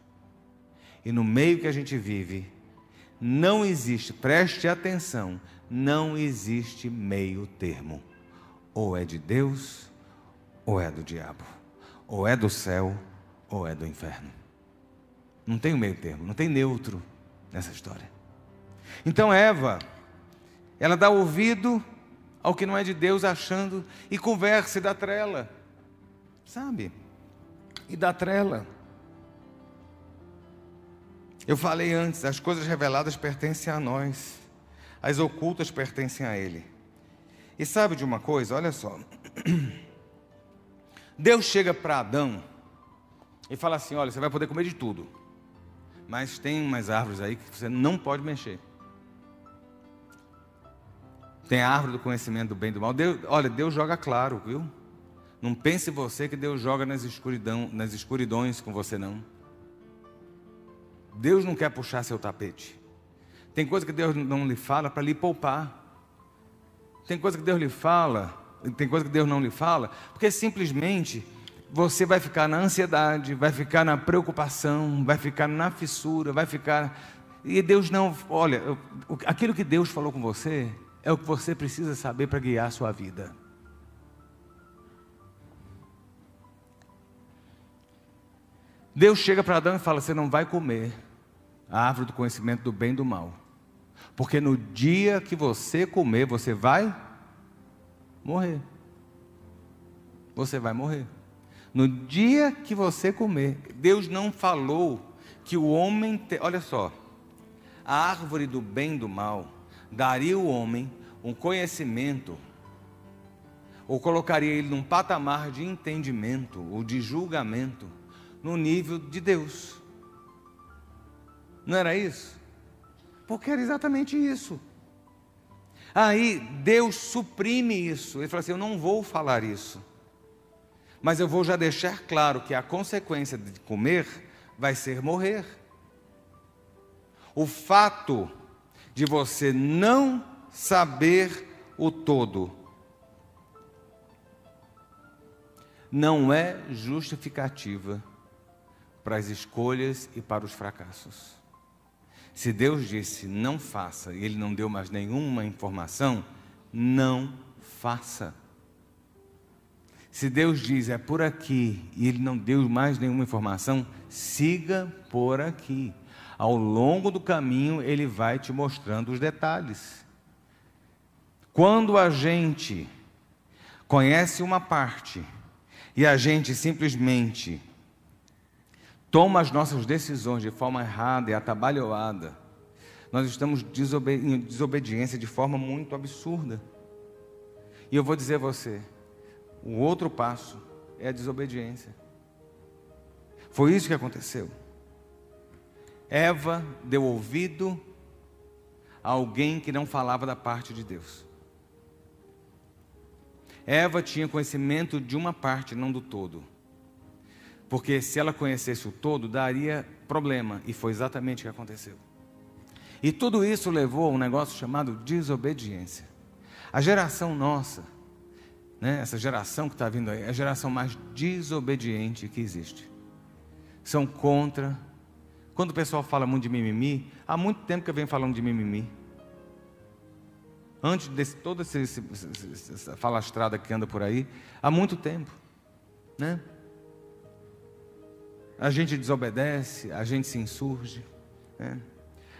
E no meio que a gente vive, não existe, preste atenção, não existe meio termo. Ou é de Deus, ou é do diabo. Ou é do céu, ou é do inferno. Não tem o meio termo, não tem neutro nessa história. Então Eva, ela dá ouvido ao que não é de Deus, achando, e conversa e dá trela, sabe? E dá trela. Eu falei antes, as coisas reveladas pertencem a nós, as ocultas pertencem a Ele. E sabe de uma coisa? Olha só. Deus chega para Adão e fala assim: Olha, você vai poder comer de tudo, mas tem umas árvores aí que você não pode mexer. Tem a árvore do conhecimento do bem e do mal. Deus, olha, Deus joga claro, viu? Não pense você que Deus joga nas, escuridão, nas escuridões com você, não. Deus não quer puxar seu tapete. Tem coisa que Deus não lhe fala para lhe poupar. Tem coisa que Deus lhe fala, tem coisa que Deus não lhe fala, porque simplesmente você vai ficar na ansiedade, vai ficar na preocupação, vai ficar na fissura, vai ficar. E Deus não. Olha, aquilo que Deus falou com você é o que você precisa saber para guiar a sua vida. Deus chega para Adão e fala: Você não vai comer a árvore do conhecimento do bem e do mal. Porque no dia que você comer, você vai morrer. Você vai morrer. No dia que você comer, Deus não falou que o homem. Te... Olha só. A árvore do bem e do mal daria ao homem um conhecimento, ou colocaria ele num patamar de entendimento ou de julgamento no nível de Deus. Não era isso? Porque era exatamente isso. Aí Deus suprime isso. Ele fala assim: Eu não vou falar isso. Mas eu vou já deixar claro que a consequência de comer vai ser morrer. O fato de você não saber o todo não é justificativa para as escolhas e para os fracassos. Se Deus disse não faça e Ele não deu mais nenhuma informação, não faça. Se Deus diz é por aqui e Ele não deu mais nenhuma informação, siga por aqui. Ao longo do caminho, Ele vai te mostrando os detalhes. Quando a gente conhece uma parte e a gente simplesmente toma as nossas decisões de forma errada e atabalhoada, nós estamos em desobediência de forma muito absurda. E eu vou dizer a você, o outro passo é a desobediência. Foi isso que aconteceu. Eva deu ouvido a alguém que não falava da parte de Deus. Eva tinha conhecimento de uma parte, não do todo. Porque se ela conhecesse o todo, daria problema, e foi exatamente o que aconteceu. E tudo isso levou a um negócio chamado desobediência. A geração nossa, né, essa geração que está vindo aí, é a geração mais desobediente que existe. São contra. Quando o pessoal fala muito de mimimi, há muito tempo que eu venho falando de mimimi. Antes de toda essa, falastrada que anda por aí, há muito tempo. Né? A gente desobedece, a gente se insurge. Né?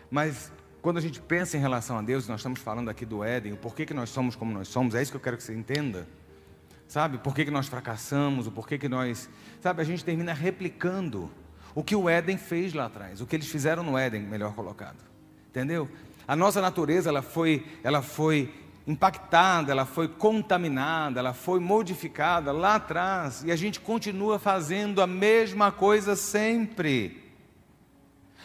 Mas quando a gente pensa em relação a Deus, nós estamos falando aqui do Éden, o porquê que nós somos como nós somos, é isso que eu quero que você entenda. Sabe, por que, que nós fracassamos, o porquê que nós. Sabe, a gente termina replicando o que o Éden fez lá atrás, o que eles fizeram no Éden, melhor colocado. Entendeu? A nossa natureza, ela foi, ela foi impactada, ela foi contaminada, ela foi modificada lá atrás, e a gente continua fazendo a mesma coisa sempre.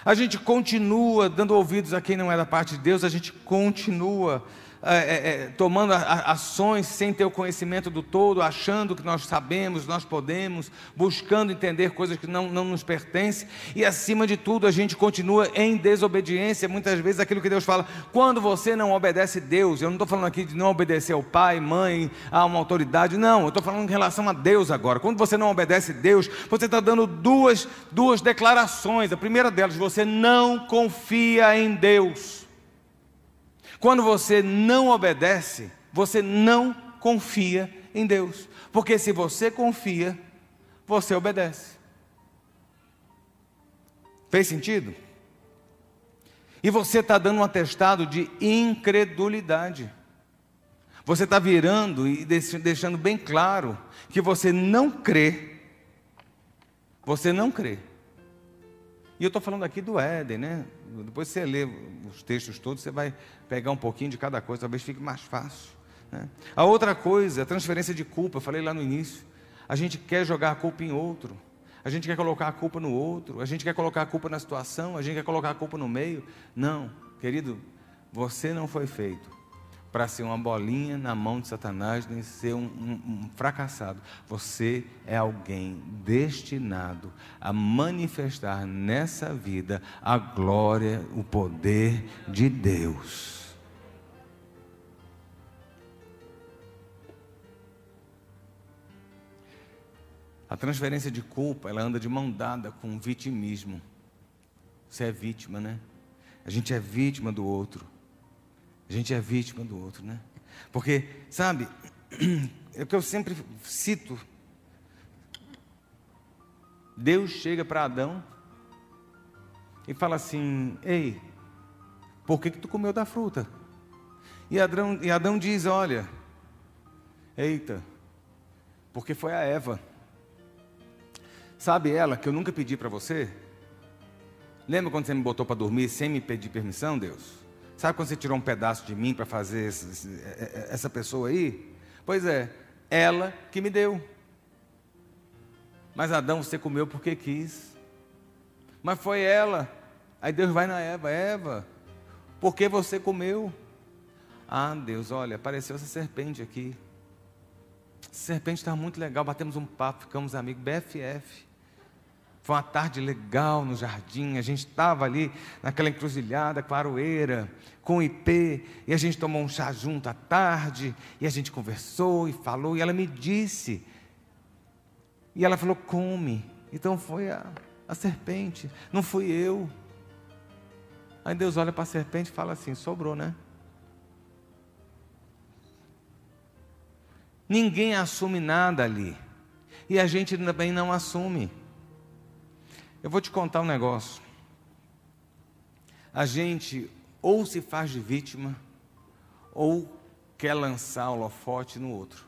A gente continua dando ouvidos a quem não é da parte de Deus, a gente continua é, é, é, tomando ações sem ter o conhecimento do todo, achando que nós sabemos, nós podemos, buscando entender coisas que não, não nos pertencem, e acima de tudo a gente continua em desobediência, muitas vezes aquilo que Deus fala, quando você não obedece Deus, eu não estou falando aqui de não obedecer ao pai, mãe, a uma autoridade, não, eu estou falando em relação a Deus agora, quando você não obedece a Deus, você está dando duas, duas declarações, a primeira delas, você não confia em Deus, quando você não obedece, você não confia em Deus. Porque se você confia, você obedece. Fez sentido? E você está dando um atestado de incredulidade. Você está virando e deixando bem claro que você não crê. Você não crê e eu estou falando aqui do Éden, né? Depois você lê os textos todos, você vai pegar um pouquinho de cada coisa, talvez fique mais fácil. Né? A outra coisa, a transferência de culpa, eu falei lá no início. A gente quer jogar a culpa em outro. A gente quer colocar a culpa no outro. A gente quer colocar a culpa na situação. A gente quer colocar a culpa no meio. Não, querido, você não foi feito para ser uma bolinha na mão de Satanás, nem ser um, um, um, fracassado. Você é alguém destinado a manifestar nessa vida a glória, o poder de Deus. A transferência de culpa, ela anda de mão dada com o vitimismo. Você é vítima, né? A gente é vítima do outro. A gente é vítima do outro, né? Porque, sabe, é o que eu sempre cito. Deus chega para Adão e fala assim: Ei, por que, que tu comeu da fruta? E Adão, e Adão diz: Olha, eita, porque foi a Eva. Sabe ela que eu nunca pedi para você? Lembra quando você me botou para dormir sem me pedir permissão, Deus? Sabe quando você tirou um pedaço de mim para fazer esse, é, é, essa pessoa aí? Pois é, ela que me deu. Mas Adão, você comeu porque quis. Mas foi ela. Aí Deus vai na Eva, Eva, por que você comeu? Ah, Deus, olha, apareceu essa serpente aqui. Serpente está muito legal, batemos um papo, ficamos amigos, BFF. Foi uma tarde legal no jardim, a gente estava ali naquela encruzilhada, claroeira, com IP, e a gente tomou um chá junto à tarde, e a gente conversou e falou, e ela me disse, e ela falou: come. Então foi a, a serpente, não fui eu. Aí Deus olha para a serpente e fala assim: sobrou, né? Ninguém assume nada ali. E a gente também não assume. Eu vou te contar um negócio. A gente ou se faz de vítima, ou quer lançar o holofote no outro.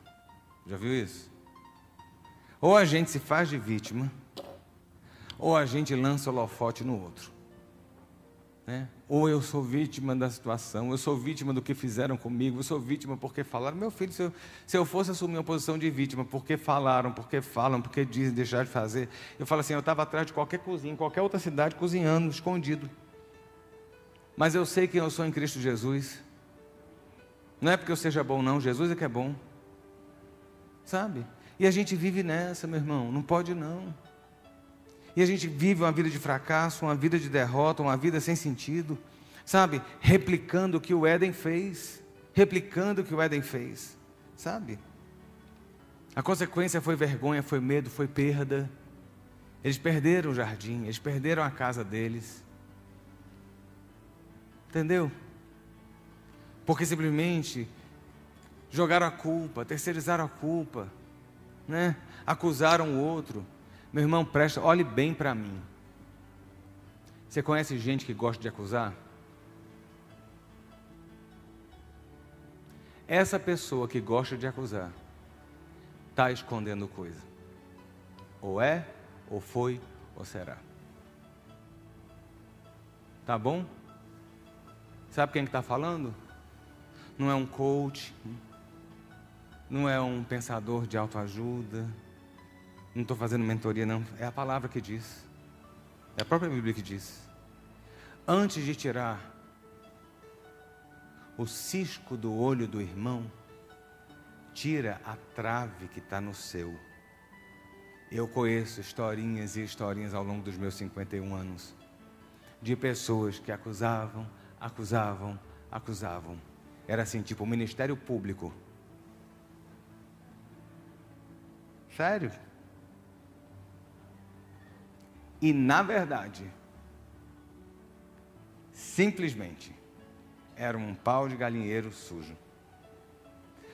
Já viu isso? Ou a gente se faz de vítima, ou a gente lança o holofote no outro. Né? Ou eu sou vítima da situação, eu sou vítima do que fizeram comigo, eu sou vítima porque falaram. Meu filho, se eu, se eu fosse assumir uma posição de vítima, porque falaram, porque falam, porque dizem deixar de fazer, eu falo assim: eu estava atrás de qualquer cozinha, em qualquer outra cidade, cozinhando, escondido. Mas eu sei quem eu sou em Cristo Jesus. Não é porque eu seja bom, não, Jesus é que é bom. Sabe? E a gente vive nessa, meu irmão, não pode não. E a gente vive uma vida de fracasso, uma vida de derrota, uma vida sem sentido, sabe? Replicando o que o Éden fez, replicando o que o Éden fez, sabe? A consequência foi vergonha, foi medo, foi perda. Eles perderam o jardim, eles perderam a casa deles. Entendeu? Porque simplesmente jogaram a culpa, terceirizaram a culpa, né? Acusaram o outro. Meu irmão, presta, olhe bem para mim. Você conhece gente que gosta de acusar? Essa pessoa que gosta de acusar está escondendo coisa. Ou é, ou foi, ou será. Tá bom? Sabe quem está falando? Não é um coach, não é um pensador de autoajuda, não estou fazendo mentoria, não. É a palavra que diz. É a própria Bíblia que diz. Antes de tirar o cisco do olho do irmão, tira a trave que está no seu. Eu conheço historinhas e historinhas ao longo dos meus 51 anos de pessoas que acusavam, acusavam, acusavam. Era assim, tipo o Ministério Público. Sério? E na verdade, simplesmente, era um pau de galinheiro sujo.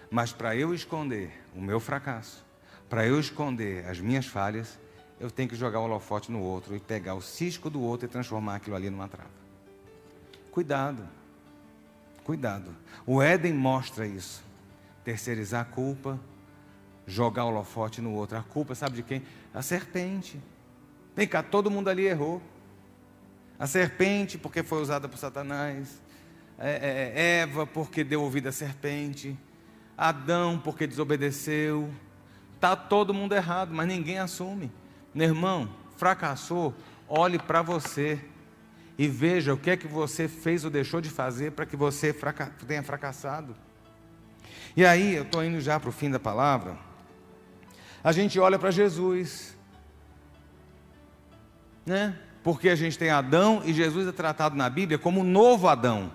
Mas para eu esconder o meu fracasso, para eu esconder as minhas falhas, eu tenho que jogar o holofote no outro e pegar o cisco do outro e transformar aquilo ali numa trava. Cuidado, cuidado. O Éden mostra isso. Terceirizar a culpa, jogar o holofote no outro. A culpa, sabe de quem? A serpente. Vem cá, todo mundo ali errou. A serpente, porque foi usada por Satanás. É, é, é, Eva, porque deu ouvido à serpente. Adão, porque desobedeceu. Está todo mundo errado, mas ninguém assume. Meu irmão, fracassou, olhe para você e veja o que é que você fez ou deixou de fazer para que você fraca tenha fracassado. E aí, eu estou indo já para o fim da palavra. A gente olha para Jesus né? Porque a gente tem Adão e Jesus é tratado na Bíblia como novo Adão.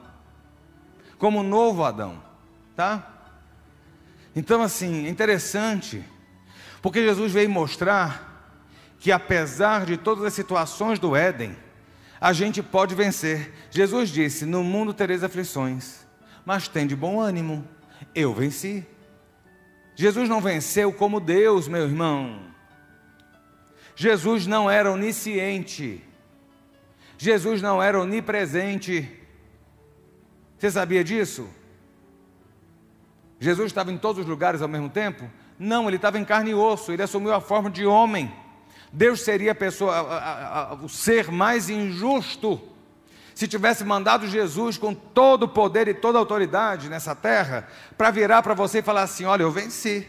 Como novo Adão, tá? Então assim, é interessante, porque Jesus veio mostrar que apesar de todas as situações do Éden, a gente pode vencer. Jesus disse: "No mundo tereis aflições, mas tem de bom ânimo. Eu venci." Jesus não venceu como Deus, meu irmão. Jesus não era onisciente. Jesus não era onipresente. Você sabia disso? Jesus estava em todos os lugares ao mesmo tempo? Não, ele estava em carne e osso, ele assumiu a forma de homem. Deus seria a pessoa, a, a, a, o ser mais injusto se tivesse mandado Jesus com todo o poder e toda a autoridade nessa terra para virar para você e falar assim: Olha, eu venci.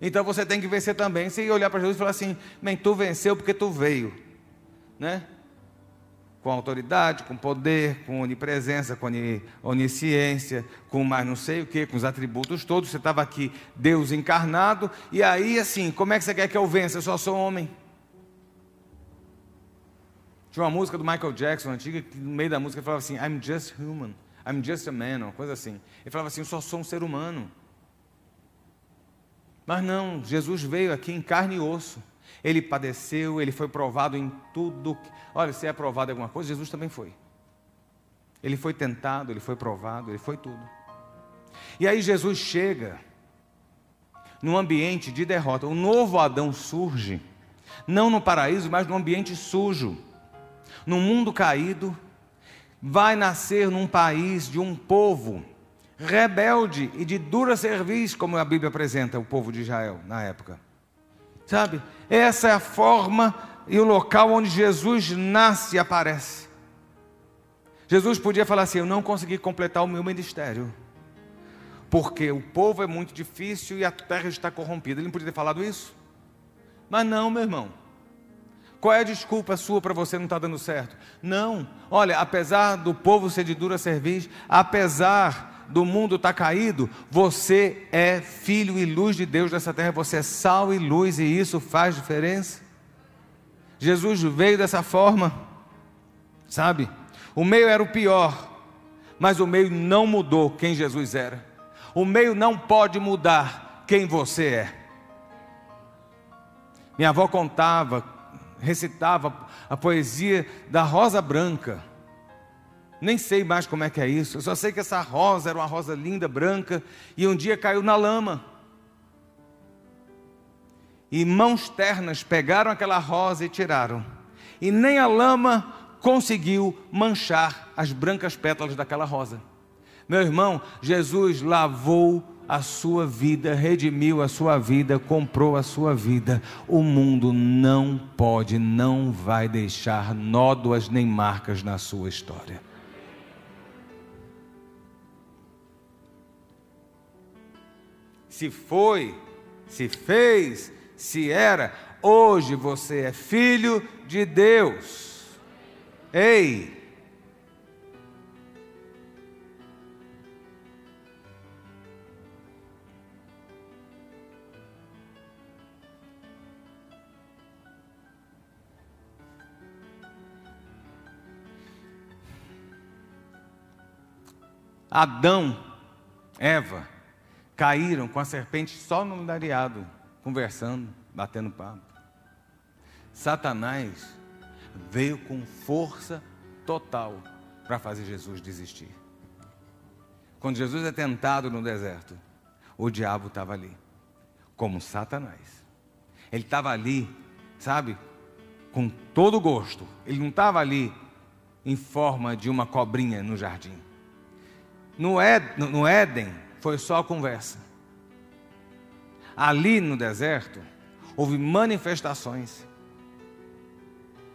Então você tem que vencer também. Você olhar para Jesus e falar assim: "Bem, tu venceu porque tu veio", né? Com autoridade, com poder, com onipresença, com onisciência, com mais não sei o que, com os atributos todos. Você estava aqui, Deus encarnado, e aí assim, como é que você quer que eu vença? Eu só sou homem. Tinha uma música do Michael Jackson antiga que no meio da música falava assim: I'm just human, I'm just a man, uma coisa assim. Ele falava assim: eu só sou um ser humano. Mas não, Jesus veio aqui em carne e osso. Ele padeceu, ele foi provado em tudo. Olha, se é provado em alguma coisa, Jesus também foi. Ele foi tentado, ele foi provado, ele foi tudo. E aí Jesus chega num ambiente de derrota. O novo Adão surge, não no paraíso, mas num ambiente sujo, num mundo caído. Vai nascer num país de um povo rebelde e de dura serviço, como a Bíblia apresenta o povo de Israel na época. Sabe? Essa é a forma e o local onde Jesus nasce e aparece. Jesus podia falar assim: Eu não consegui completar o meu ministério, porque o povo é muito difícil e a terra está corrompida. Ele não podia ter falado isso? Mas não, meu irmão. Qual é a desculpa sua para você não estar tá dando certo? Não. Olha, apesar do povo ser de dura serviço, apesar do mundo estar tá caído, você é filho e luz de Deus nessa terra, você é sal e luz e isso faz diferença. Jesus veio dessa forma, sabe? O meio era o pior, mas o meio não mudou quem Jesus era. O meio não pode mudar quem você é. Minha avó contava, recitava a poesia da rosa branca. Nem sei mais como é que é isso. Eu só sei que essa rosa era uma rosa linda, branca, e um dia caiu na lama e mãos ternas pegaram aquela rosa e tiraram. E nem a lama conseguiu manchar as brancas pétalas daquela rosa. Meu irmão, Jesus lavou a sua vida, redimiu a sua vida, comprou a sua vida. O mundo não pode, não vai deixar nódoas nem marcas na sua história. Se foi, se fez, se era, hoje você é filho de Deus. Ei! Adão, Eva, caíram com a serpente só no lariado conversando, batendo papo. Satanás veio com força total para fazer Jesus desistir. Quando Jesus é tentado no deserto, o diabo estava ali, como Satanás. Ele estava ali, sabe, com todo gosto. Ele não estava ali em forma de uma cobrinha no jardim. No Éden, foi só conversa ali no deserto, houve manifestações.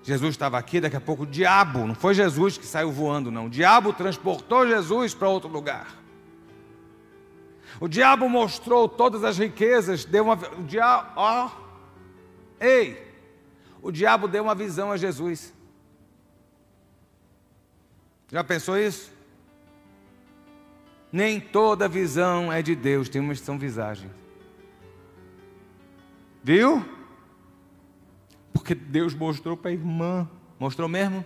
Jesus estava aqui, daqui a pouco o diabo, não foi Jesus que saiu voando, não. O diabo transportou Jesus para outro lugar. O diabo mostrou todas as riquezas, deu uma. O diabo, ó, ei, o diabo deu uma visão a Jesus. Já pensou isso? Nem toda visão é de Deus, tem umas que são visagens. Viu? Porque Deus mostrou para a irmã. Mostrou mesmo?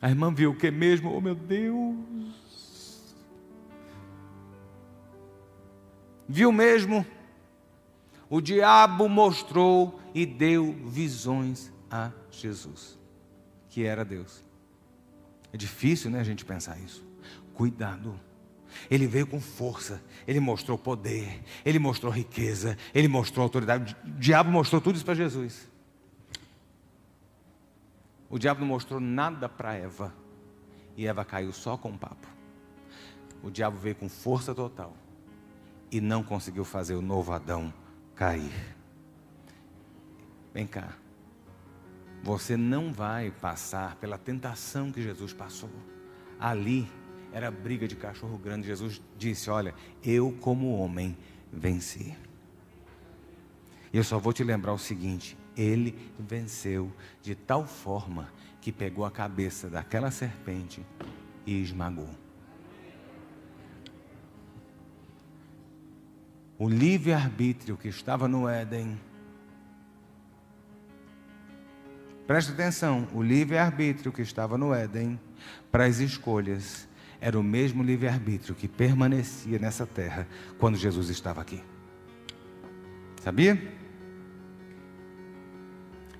A irmã viu o que mesmo? Oh meu Deus! Viu mesmo? O diabo mostrou e deu visões a Jesus, que era Deus. É difícil, né, a gente pensar isso. Cuidado. Ele veio com força, ele mostrou poder, ele mostrou riqueza, ele mostrou autoridade. O diabo mostrou tudo isso para Jesus. O diabo não mostrou nada para Eva. E Eva caiu só com o papo. O diabo veio com força total e não conseguiu fazer o novo Adão cair. Vem cá. Você não vai passar pela tentação que Jesus passou. Ali era briga de cachorro grande. Jesus disse: Olha, eu, como homem, venci. E eu só vou te lembrar o seguinte: ele venceu de tal forma que pegou a cabeça daquela serpente e esmagou. O livre-arbítrio que estava no Éden. Preste atenção, o livre-arbítrio que estava no Éden para as escolhas era o mesmo livre-arbítrio que permanecia nessa terra quando Jesus estava aqui. Sabia?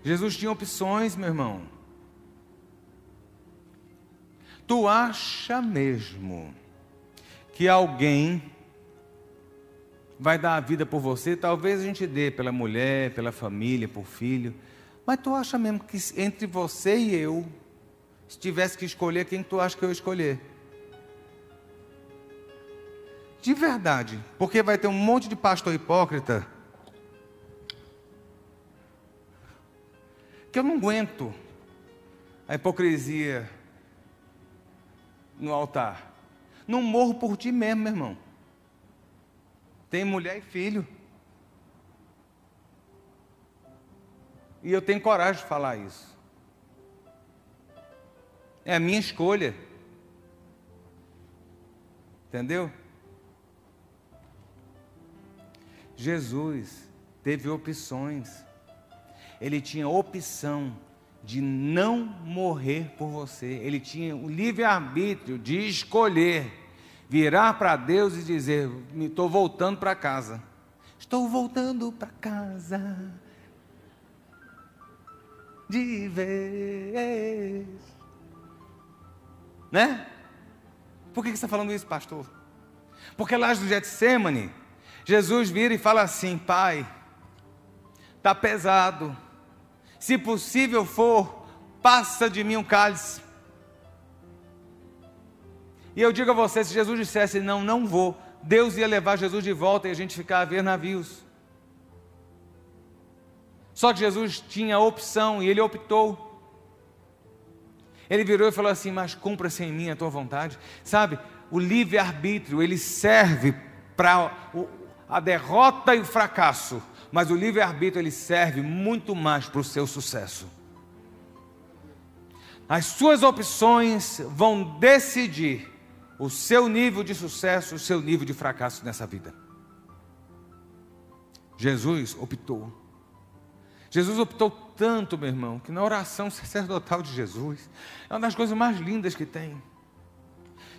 Jesus tinha opções, meu irmão. Tu acha mesmo que alguém vai dar a vida por você, talvez a gente dê pela mulher, pela família, por filho. Mas tu acha mesmo que entre você e eu, se tivesse que escolher, quem tu acha que eu escolher? De verdade, porque vai ter um monte de pastor hipócrita que eu não aguento a hipocrisia no altar. Não morro por ti mesmo, meu irmão. Tem mulher e filho. E eu tenho coragem de falar isso. É a minha escolha. Entendeu? Jesus teve opções. Ele tinha opção de não morrer por você. Ele tinha o livre-arbítrio de escolher virar para Deus e dizer: "Me estou voltando para casa. Estou voltando para casa." De vez. Né? Por que você está falando isso, pastor? Porque lá no Getsemane, Jesus vira e fala assim: Pai, está pesado se possível for, passa de mim um cálice. E eu digo a você: se Jesus dissesse não, não vou, Deus ia levar Jesus de volta e a gente ficar a ver navios. Só que Jesus tinha a opção e ele optou. Ele virou e falou assim: Mas cumpra-se em mim a tua vontade. Sabe, o livre-arbítrio ele serve para a derrota e o fracasso, mas o livre-arbítrio ele serve muito mais para o seu sucesso. As suas opções vão decidir o seu nível de sucesso, o seu nível de fracasso nessa vida. Jesus optou. Jesus optou tanto, meu irmão, que na oração sacerdotal de Jesus é uma das coisas mais lindas que tem.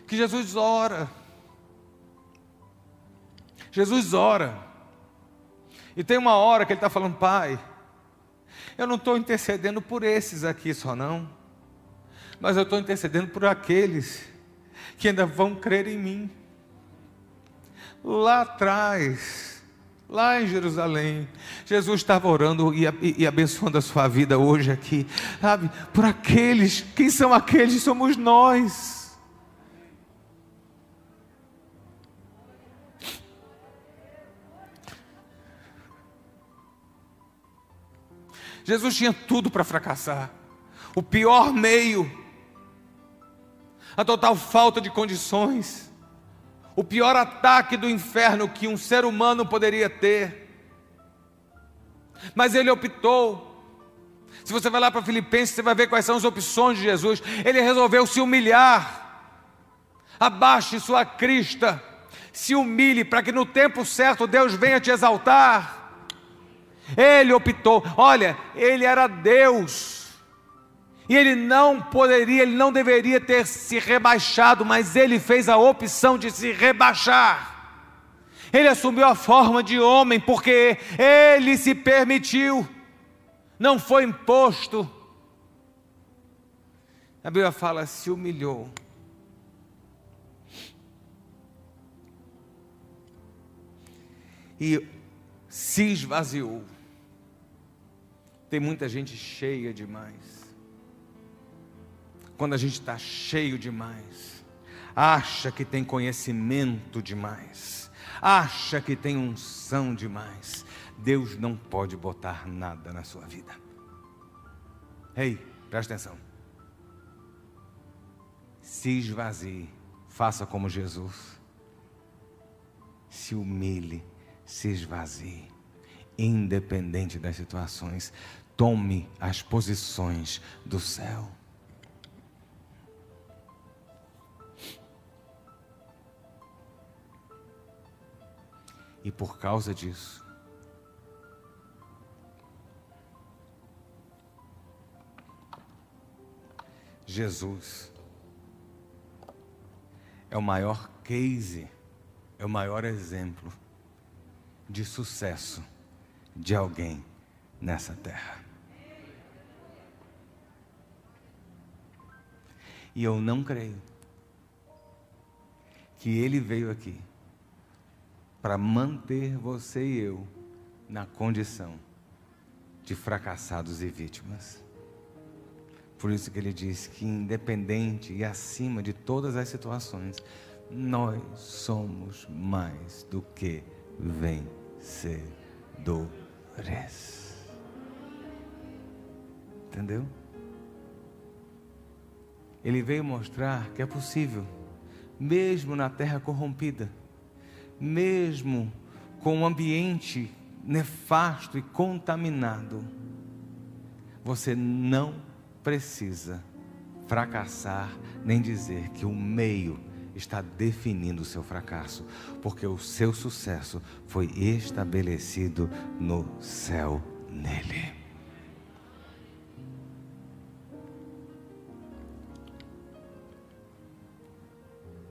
Que Jesus ora. Jesus ora. E tem uma hora que ele está falando, pai, eu não estou intercedendo por esses aqui só não, mas eu estou intercedendo por aqueles que ainda vão crer em mim. Lá atrás, lá em Jerusalém, Jesus estava orando e, e, abençoando a sua vida hoje aqui, sabe? Por aqueles, quem são aqueles? Somos nós. Jesus tinha tudo para fracassar. O pior meio, a total falta de condições, o pior ataque do inferno que um ser humano poderia ter. Mas ele optou. Se você vai lá para Filipenses, você vai ver quais são as opções de Jesus. Ele resolveu se humilhar. Abaixe sua crista, se humilhe para que no tempo certo Deus venha te exaltar. Ele optou, olha, ele era Deus. E ele não poderia, ele não deveria ter se rebaixado, mas ele fez a opção de se rebaixar. Ele assumiu a forma de homem porque ele se permitiu, não foi imposto. A Bíblia fala: se humilhou. E se esvaziou. Tem muita gente cheia demais. Quando a gente está cheio demais, acha que tem conhecimento demais, acha que tem unção demais, Deus não pode botar nada na sua vida. Ei, presta atenção. Se esvazie, faça como Jesus. Se humilhe, se esvazie, independente das situações tome as posições do céu. E por causa disso, Jesus é o maior case, é o maior exemplo de sucesso de alguém nessa terra. E eu não creio que ele veio aqui para manter você e eu na condição de fracassados e vítimas. Por isso que ele diz que, independente e acima de todas as situações, nós somos mais do que vencedores. Entendeu? Ele veio mostrar que é possível, mesmo na terra corrompida, mesmo com um ambiente nefasto e contaminado, você não precisa fracassar nem dizer que o meio está definindo o seu fracasso, porque o seu sucesso foi estabelecido no céu nele.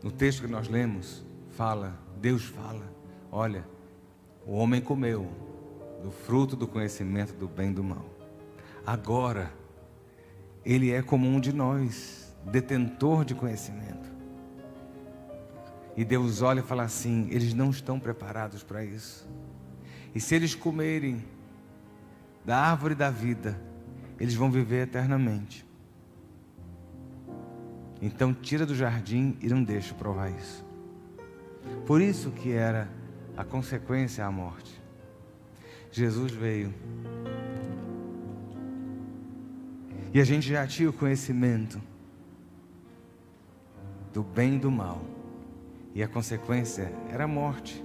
No texto que nós lemos, fala, Deus fala, olha, o homem comeu do fruto do conhecimento do bem e do mal. Agora, ele é como um de nós, detentor de conhecimento. E Deus olha e fala assim: eles não estão preparados para isso. E se eles comerem da árvore da vida, eles vão viver eternamente. Então tira do jardim e não deixa provar isso. Por isso que era a consequência a morte. Jesus veio. E a gente já tinha o conhecimento do bem e do mal. E a consequência era a morte.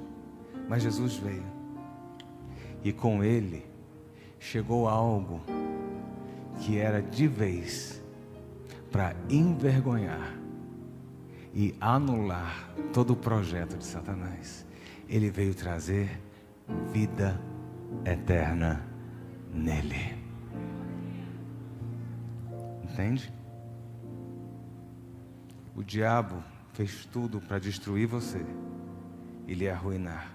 Mas Jesus veio. E com ele chegou algo que era de vez para envergonhar e anular todo o projeto de Satanás. Ele veio trazer vida eterna nele. Entende? O diabo fez tudo para destruir você e lhe arruinar.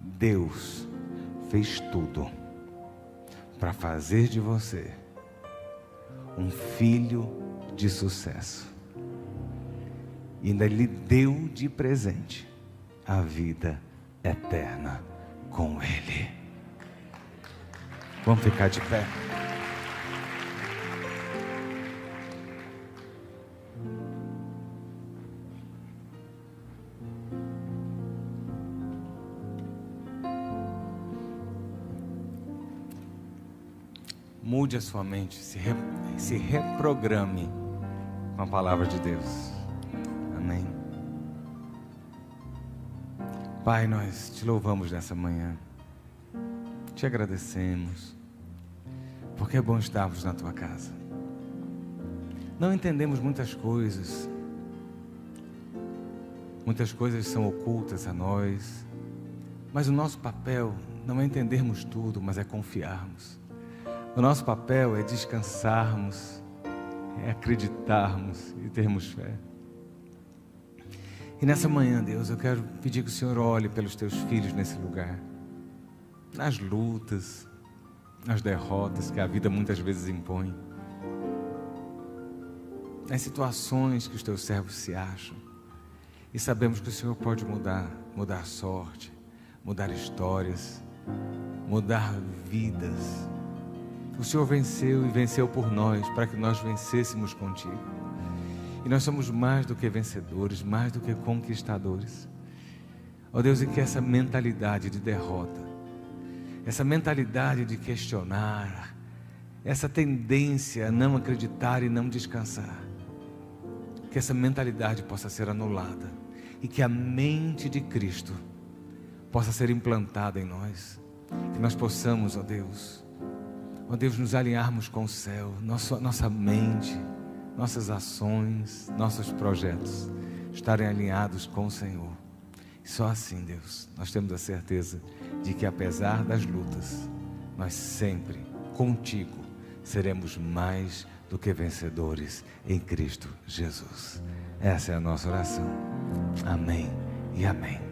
Deus fez tudo para fazer de você um filho de sucesso. E ainda lhe deu de presente a vida eterna com Ele. Vamos ficar de pé. mude a sua mente, se, re, se reprograme com a palavra de Deus. Pai, nós te louvamos nessa manhã, te agradecemos, porque é bom estarmos na tua casa. Não entendemos muitas coisas, muitas coisas são ocultas a nós, mas o nosso papel não é entendermos tudo, mas é confiarmos. O nosso papel é descansarmos, é acreditarmos e termos fé. E nessa manhã, Deus, eu quero pedir que o Senhor olhe pelos teus filhos nesse lugar, nas lutas, nas derrotas que a vida muitas vezes impõe, nas situações que os teus servos se acham. E sabemos que o Senhor pode mudar, mudar a sorte, mudar histórias, mudar vidas. O Senhor venceu e venceu por nós, para que nós vencêssemos contigo. E nós somos mais do que vencedores, mais do que conquistadores. Ó oh Deus, e que essa mentalidade de derrota, essa mentalidade de questionar, essa tendência a não acreditar e não descansar, que essa mentalidade possa ser anulada e que a mente de Cristo possa ser implantada em nós, que nós possamos, ó Deus, Ó Deus, nos alinharmos com o céu, nossa, nossa mente, nossas ações, nossos projetos estarem alinhados com o Senhor. E só assim, Deus, nós temos a certeza de que apesar das lutas, nós sempre, contigo, seremos mais do que vencedores em Cristo Jesus. Essa é a nossa oração. Amém e amém.